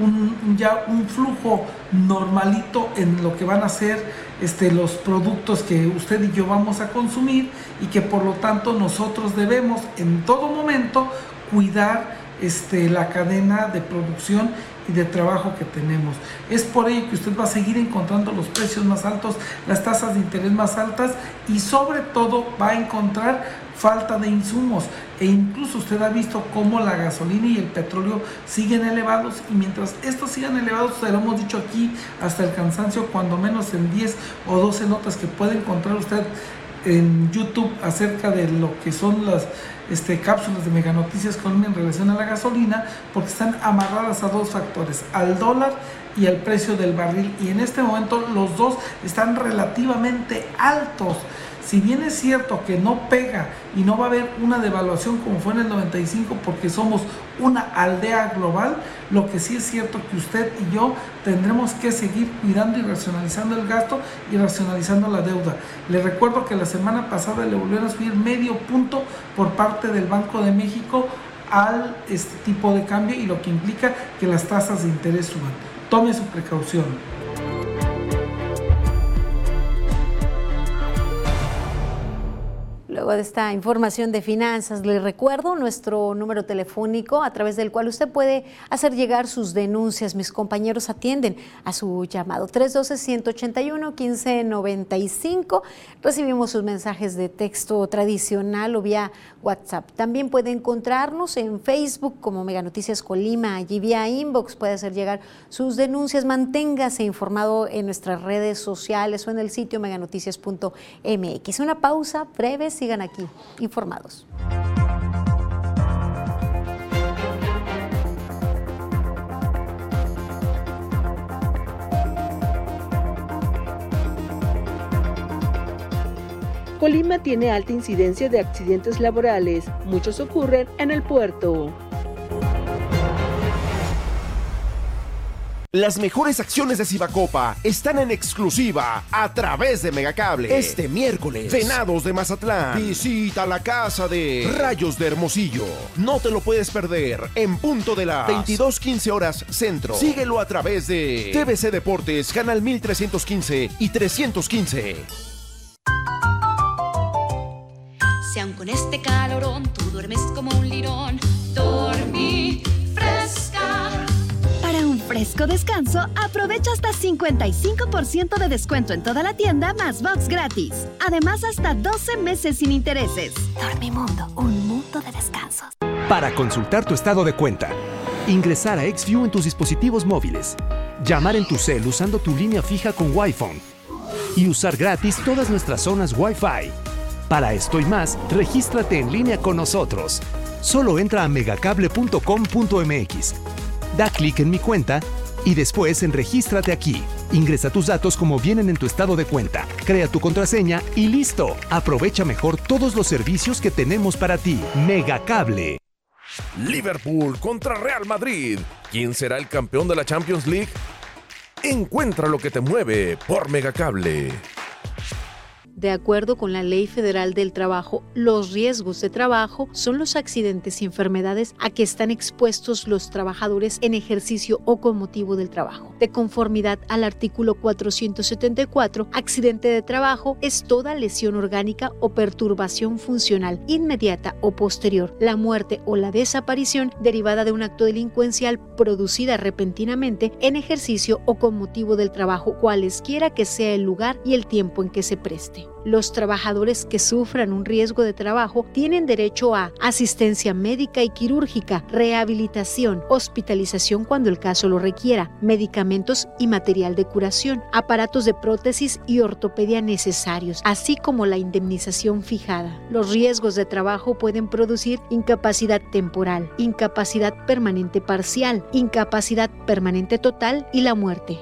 un, ya un flujo normalito en lo que van a ser este, los productos que usted y yo vamos a consumir y que por lo tanto nosotros debemos en todo momento cuidar este, la cadena de producción y de trabajo que tenemos. Es por ello que usted va a seguir encontrando los precios más altos, las tasas de interés más altas y sobre todo va a encontrar falta de insumos e incluso usted ha visto cómo la gasolina y el petróleo siguen elevados y mientras estos sigan elevados, se lo hemos dicho aquí hasta el cansancio, cuando menos en 10 o 12 notas que puede encontrar usted en YouTube acerca de lo que son las este, cápsulas de Mega Noticias Colombia en relación a la gasolina, porque están amarradas a dos factores, al dólar y al precio del barril. Y en este momento los dos están relativamente altos. Si bien es cierto que no pega y no va a haber una devaluación como fue en el 95 porque somos una aldea global, lo que sí es cierto que usted y yo tendremos que seguir cuidando y racionalizando el gasto y racionalizando la deuda. Le recuerdo que la semana pasada le volvieron a subir medio punto por parte del Banco de México al este tipo de cambio y lo que implica que las tasas de interés suban. Tome su precaución. Luego de esta información de finanzas, le recuerdo nuestro número telefónico a través del cual usted puede hacer llegar sus denuncias. Mis compañeros atienden a su llamado 312-181-1595. Recibimos sus mensajes de texto tradicional o vía WhatsApp. También puede encontrarnos en Facebook como Mega Noticias Colima. Allí vía inbox puede hacer llegar sus denuncias. Manténgase informado en nuestras redes sociales o en el sitio meganoticias.mx. Una pausa breve sigan aquí informados. Colima tiene alta incidencia de accidentes laborales, muchos ocurren en el puerto. Las mejores acciones de Cibacopa están en exclusiva a través de Megacable. Este miércoles, Venados de Mazatlán. Visita la casa de Rayos de Hermosillo. No te lo puedes perder en punto de las 22:15 horas centro. Síguelo a través de TVC Deportes, canal 1315 y 315. Si aun con este calorón tú duermes como un lirón, dormí fresco descanso, aprovecha hasta 55% de descuento en toda la tienda más box gratis. Además, hasta 12 meses sin intereses. Dormimundo, un mundo de descansos. Para consultar tu estado de cuenta, ingresar a XView en tus dispositivos móviles, llamar en tu cel usando tu línea fija con Wi-Fi y usar gratis todas nuestras zonas Wi-Fi. Para esto y más, regístrate en línea con nosotros. Solo entra a megacable.com.mx da clic en mi cuenta y después en Regístrate aquí. Ingresa tus datos como vienen en tu estado de cuenta, crea tu contraseña y listo. Aprovecha mejor todos los servicios que tenemos para ti. Megacable. Liverpool contra Real Madrid. ¿Quién será el campeón de la Champions League? Encuentra lo que te mueve por Megacable. De acuerdo con la Ley Federal del Trabajo, los riesgos de trabajo son los accidentes y enfermedades a que están expuestos los trabajadores en ejercicio o con motivo del trabajo. De conformidad al artículo 474, accidente de trabajo es toda lesión orgánica o perturbación funcional inmediata o posterior, la muerte o la desaparición derivada de un acto delincuencial producida repentinamente en ejercicio o con motivo del trabajo, cualesquiera que sea el lugar y el tiempo en que se preste. Los trabajadores que sufran un riesgo de trabajo tienen derecho a asistencia médica y quirúrgica, rehabilitación, hospitalización cuando el caso lo requiera, medicamentos y material de curación, aparatos de prótesis y ortopedia necesarios, así como la indemnización fijada. Los riesgos de trabajo pueden producir incapacidad temporal, incapacidad permanente parcial, incapacidad permanente total y la muerte.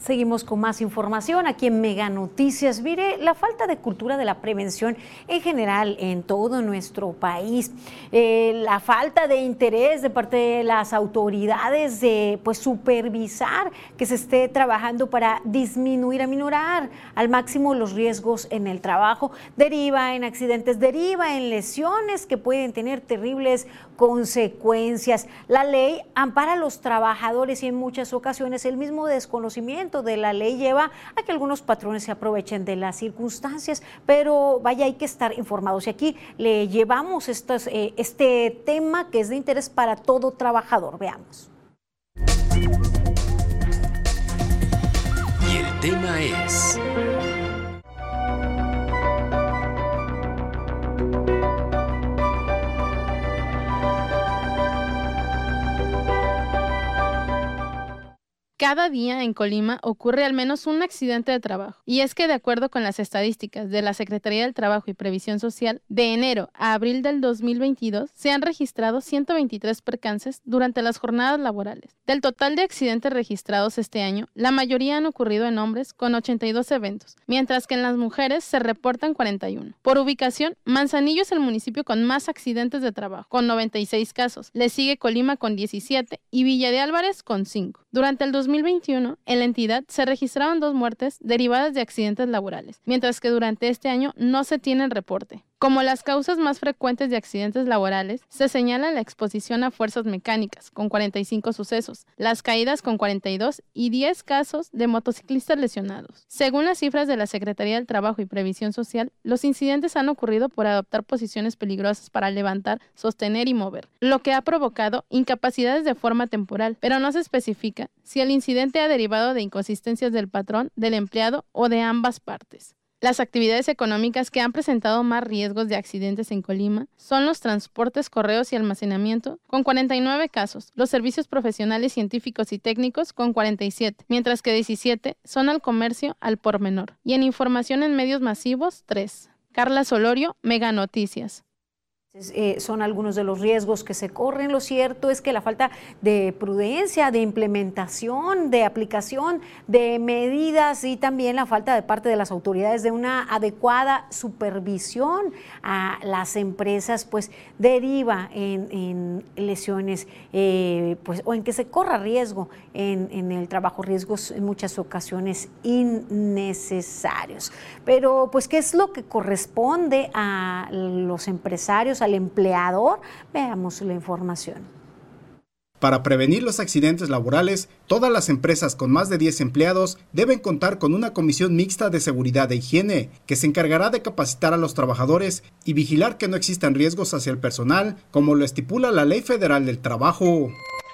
Seguimos con más información aquí en Mega Noticias. Mire, la falta de cultura de la prevención en general en todo nuestro país, eh, la falta de interés de parte de las autoridades de pues, supervisar que se esté trabajando para disminuir, aminorar al máximo los riesgos en el trabajo, deriva en accidentes, deriva en lesiones que pueden tener terribles consecuencias. La ley ampara a los trabajadores y en muchas ocasiones el mismo desconocimiento de la ley lleva a que algunos patrones se aprovechen de las circunstancias, pero vaya, hay que estar informados. Y aquí le llevamos eh, este tema que es de interés para todo trabajador. Veamos. Y el tema es... Cada día en Colima ocurre al menos un accidente de trabajo. Y es que de acuerdo con las estadísticas de la Secretaría del Trabajo y Previsión Social, de enero a abril del 2022 se han registrado 123 percances durante las jornadas laborales. Del total de accidentes registrados este año, la mayoría han ocurrido en hombres con 82 eventos, mientras que en las mujeres se reportan 41. Por ubicación, Manzanillo es el municipio con más accidentes de trabajo, con 96 casos. Le sigue Colima con 17 y Villa de Álvarez con 5. Durante el 2021, en la entidad se registraron dos muertes derivadas de accidentes laborales, mientras que durante este año no se tiene reporte. Como las causas más frecuentes de accidentes laborales, se señala la exposición a fuerzas mecánicas, con 45 sucesos, las caídas con 42 y 10 casos de motociclistas lesionados. Según las cifras de la Secretaría del Trabajo y Previsión Social, los incidentes han ocurrido por adoptar posiciones peligrosas para levantar, sostener y mover, lo que ha provocado incapacidades de forma temporal, pero no se especifica si el incidente ha derivado de inconsistencias del patrón, del empleado o de ambas partes. Las actividades económicas que han presentado más riesgos de accidentes en Colima son los transportes, correos y almacenamiento, con 49 casos, los servicios profesionales científicos y técnicos, con 47, mientras que 17 son al comercio al por menor, y en información en medios masivos, 3. Carla Solorio, Mega Noticias. Eh, son algunos de los riesgos que se corren. Lo cierto es que la falta de prudencia, de implementación, de aplicación de medidas y también la falta de parte de las autoridades de una adecuada supervisión a las empresas, pues deriva en, lesiones eh, pues, o en que se corra riesgo en, en el trabajo, riesgos en muchas ocasiones innecesarios. Pero, pues, ¿qué es lo que corresponde a los empresarios? Al empleador? Veamos la información. Para prevenir los accidentes laborales, todas las empresas con más de 10 empleados deben contar con una comisión mixta de seguridad e higiene que se encargará de capacitar a los trabajadores y vigilar que no existan riesgos hacia el personal, como lo estipula la Ley Federal del Trabajo.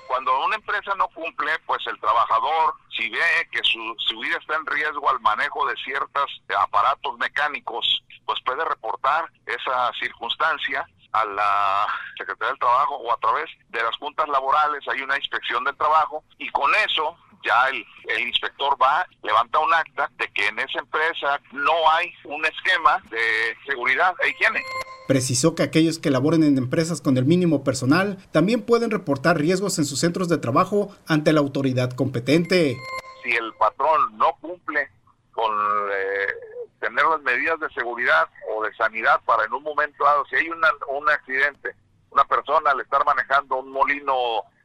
Cuando una empresa no cumple, pues el trabajador, si ve que su, su vida está en riesgo al manejo de ciertos aparatos mecánicos, pues puede reportar esa circunstancia a la Secretaría del Trabajo o a través de las juntas laborales hay una inspección del trabajo y con eso ya el, el, inspector va, levanta un acta de que en esa empresa no hay un esquema de seguridad e higiene. Precisó que aquellos que laboren en empresas con el mínimo personal también pueden reportar riesgos en sus centros de trabajo ante la autoridad competente. Si el patrón no cumple con eh, tener las medidas de seguridad o de sanidad para en un momento dado, si hay una, un accidente, una persona al estar manejando un molino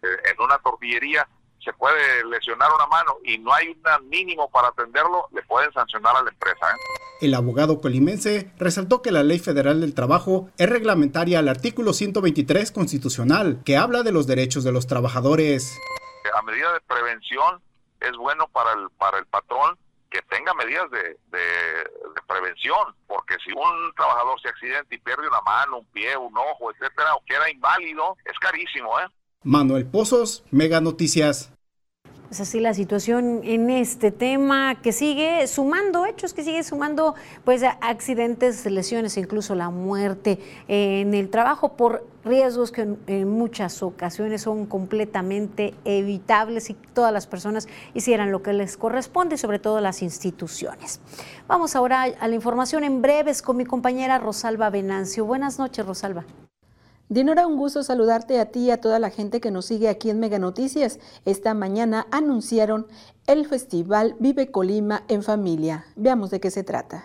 eh, en una tortillería, se puede lesionar una mano y no hay un mínimo para atenderlo, le pueden sancionar a la empresa. ¿eh? El abogado colimense resaltó que la Ley Federal del Trabajo es reglamentaria al artículo 123 constitucional, que habla de los derechos de los trabajadores. A medida de prevención es bueno para el, para el patrón que tenga medidas de, prevención, porque si un trabajador se accidenta y pierde una mano, un pie, un ojo, etcétera, o queda inválido, es carísimo, ¿eh? Manuel Pozos, Mega Noticias. Es así la situación en este tema que sigue sumando hechos, que sigue sumando pues accidentes, lesiones, incluso la muerte en el trabajo por riesgos que en, muchas ocasiones son completamente evitables y todas las personas hicieran lo que les corresponde, sobre todo las instituciones. Vamos ahora a la información en breves con mi compañera Rosalba Venancio. Buenas noches, Rosalba. Dinora, un gusto saludarte a ti y a toda la gente que nos sigue aquí en Mega Noticias. Esta mañana anunciaron el festival Vive Colima en Familia. Veamos de qué se trata.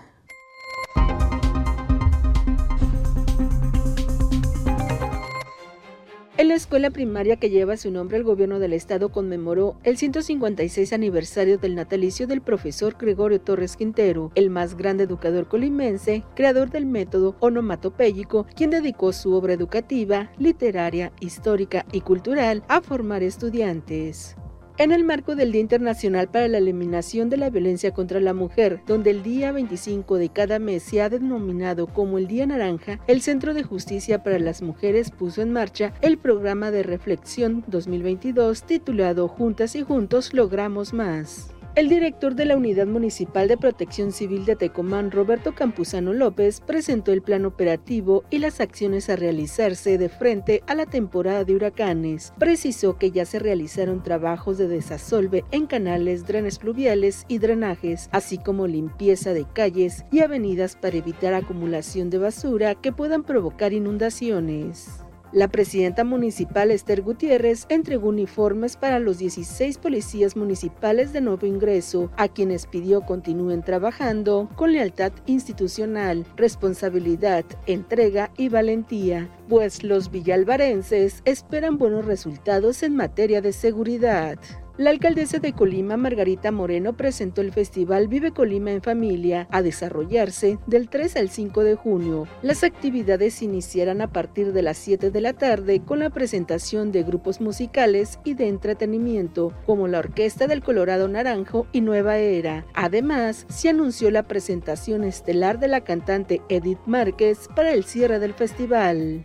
En la escuela primaria que lleva su nombre el gobierno del estado conmemoró el 156 aniversario del natalicio del profesor Gregorio Torres Quintero, el más grande educador colimense, creador del método onomatopéyico, quien dedicó su obra educativa, literaria, histórica y cultural a formar estudiantes en el marco del Día Internacional para la Eliminación de la Violencia contra la Mujer, donde el día 25 de cada mes se ha denominado como el Día Naranja, el Centro de Justicia para las Mujeres puso en marcha el programa de reflexión 2022 titulado Juntas y Juntos Logramos Más. El director de la Unidad Municipal de Protección Civil de Tecomán, Roberto Campuzano López, presentó el plan operativo y las acciones a realizarse de frente a la temporada de huracanes. Precisó que ya se realizaron trabajos de desasolve en canales, drenes pluviales y drenajes, así como limpieza de calles y avenidas para evitar acumulación de basura que puedan provocar inundaciones. La presidenta municipal Esther Gutiérrez entregó uniformes para los 16 policías municipales de nuevo ingreso, a quienes pidió continúen trabajando con lealtad institucional, responsabilidad, entrega y valentía, pues los villalvarenses esperan buenos resultados en materia de seguridad. La alcaldesa de Colima, Margarita Moreno, presentó el festival Vive Colima en Familia a desarrollarse del 3 al 5 de junio. Las actividades iniciarán a partir de las 7 de la tarde con la presentación de grupos musicales y de entretenimiento, como la Orquesta del Colorado Naranjo y Nueva Era. Además, se anunció la presentación estelar de la cantante Edith Márquez para el cierre del festival.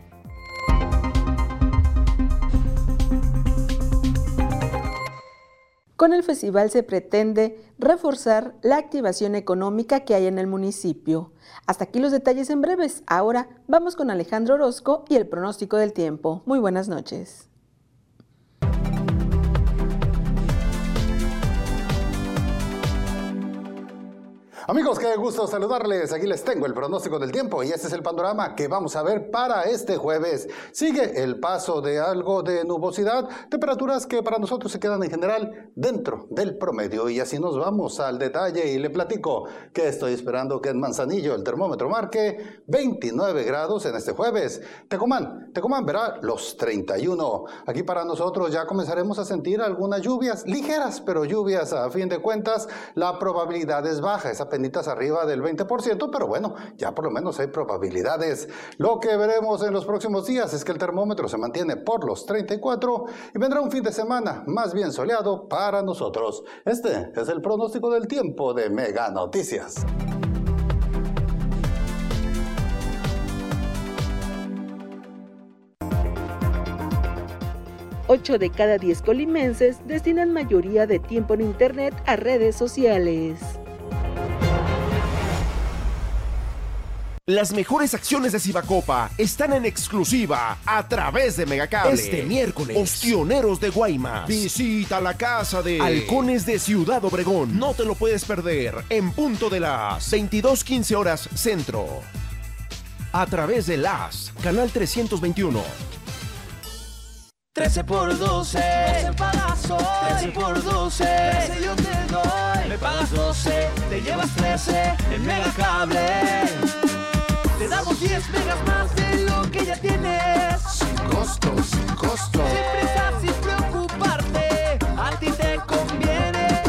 Con el festival se pretende reforzar la activación económica que hay en el municipio. Hasta aquí los detalles en breves. Ahora vamos con Alejandro Orozco y el pronóstico del tiempo. Muy buenas noches. Amigos, qué gusto saludarles. Aquí les tengo el pronóstico del tiempo y este es el panorama que vamos a ver para este jueves. Sigue el paso de algo de nubosidad, temperaturas que para nosotros se quedan en general dentro del promedio. Y así nos vamos al detalle y le platico que estoy esperando que en Manzanillo el termómetro marque 29 grados en este jueves. Tecomán, Tecomán verá los 31. Aquí para nosotros ya comenzaremos a sentir algunas lluvias ligeras, pero lluvias a fin de cuentas, la probabilidad es baja. Arriba del 20%, pero bueno, ya por lo menos hay probabilidades. Lo que veremos en los próximos días es que el termómetro se mantiene por los 34 y vendrá un fin de semana más bien soleado para nosotros. Este es el pronóstico del tiempo de Mega Noticias. Ocho de cada 10 colimenses destinan mayoría de tiempo en Internet a redes sociales. Las mejores acciones de Cibacopa están en exclusiva a través de Megacable. Este miércoles. Ostioneros de Guaymas. Visita la casa de Halcones de Ciudad Obregón. No te lo puedes perder en punto de las 22:15 horas centro. A través de las Canal 321. 13 por 12, 12 pagazo, 13 por 12, 13 yo te doy. Me pagas 12, te llevas 13 en Megacable. Te damos 10 megas más de lo que ya tienes. Sin costo, sin costo. Sin prisa, sin preocuparte, a ti te conviene.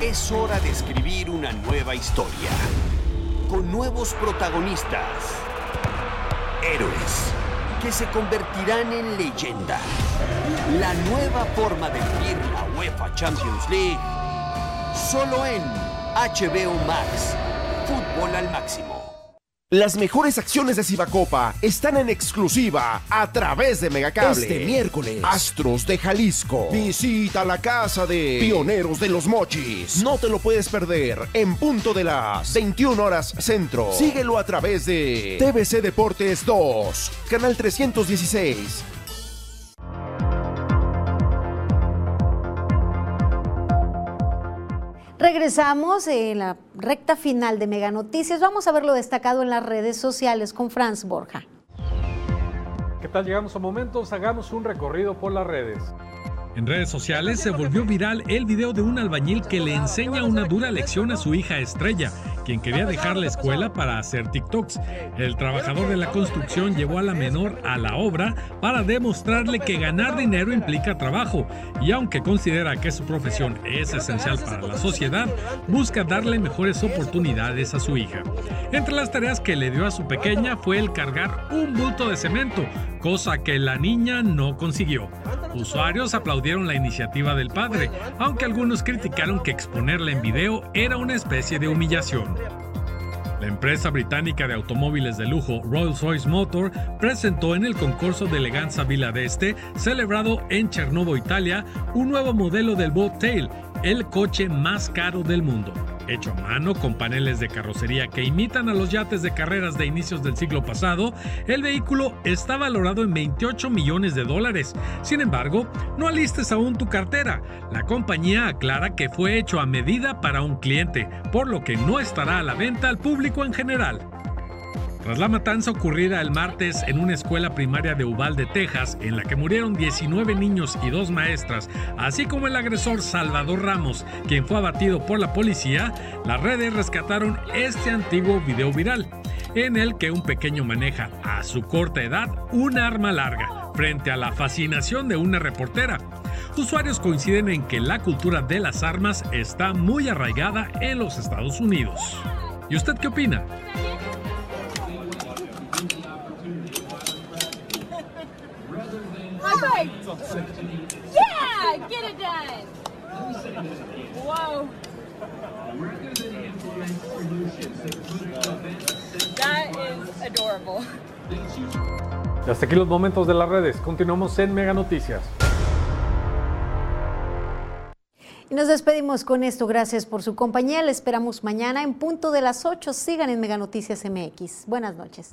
Es hora de escribir una nueva historia. Con nuevos protagonistas. Héroes que se convertirán en leyenda. La nueva forma de vivir la UEFA Champions League. Solo en HBO Max. Fútbol al máximo. Las mejores acciones de Cibacopa están en exclusiva a través de Megacable. Este miércoles. Astros de Jalisco. Visita la casa de Pioneros de los Mochis. No te lo puedes perder en punto de las 21 horas centro. Síguelo a través de TVC Deportes 2, canal 316. Regresamos en la recta final de Mega Noticias. Vamos a ver lo destacado en las redes sociales con Franz Borja. ¿Qué tal? Llegamos a momentos, hagamos un recorrido por las redes. En redes sociales se volvió viral el video de un albañil que le enseña una dura lección a su hija Estrella, quien quería dejar la escuela para hacer TikToks. El trabajador de la construcción llevó a la menor a la obra para demostrarle que ganar dinero implica trabajo. Y aunque considera que su profesión es esencial para la sociedad, busca darle mejores oportunidades a su hija. Entre las tareas que le dio a su pequeña fue el cargar un bulto de cemento, cosa que la niña no consiguió. Usuarios aplaudieron la iniciativa del padre, aunque algunos criticaron que exponerla en video era una especie de humillación. La empresa británica de automóviles de lujo Rolls-Royce Motor presentó en el concurso de eleganza Villa d'Este, celebrado en Chernovo, Italia, un nuevo modelo del Bobtail, el coche más caro del mundo. Hecho a mano con paneles de carrocería que imitan a los yates de carreras de inicios del siglo pasado, el vehículo está valorado en 28 millones de dólares. Sin embargo, no alistes aún tu cartera. La compañía aclara que fue hecho a medida para un cliente, por lo que no estará a la venta al público en general. Tras la matanza ocurrida el martes en una escuela primaria de Uvalde, Texas, en la que murieron 19 niños y dos maestras, así como el agresor Salvador Ramos, quien fue abatido por la policía, las redes rescataron este antiguo video viral, en el que un pequeño maneja a su corta edad un arma larga, frente a la fascinación de una reportera. Usuarios coinciden en que la cultura de las armas está muy arraigada en los Estados Unidos. ¿Y usted qué opina? Yeah, get it done. Whoa. That is adorable. Y hasta aquí los momentos de las redes. Continuamos en Mega Noticias. Y nos despedimos con esto. Gracias por su compañía. Le esperamos mañana en punto de las 8. Sigan en Mega Noticias MX. Buenas noches.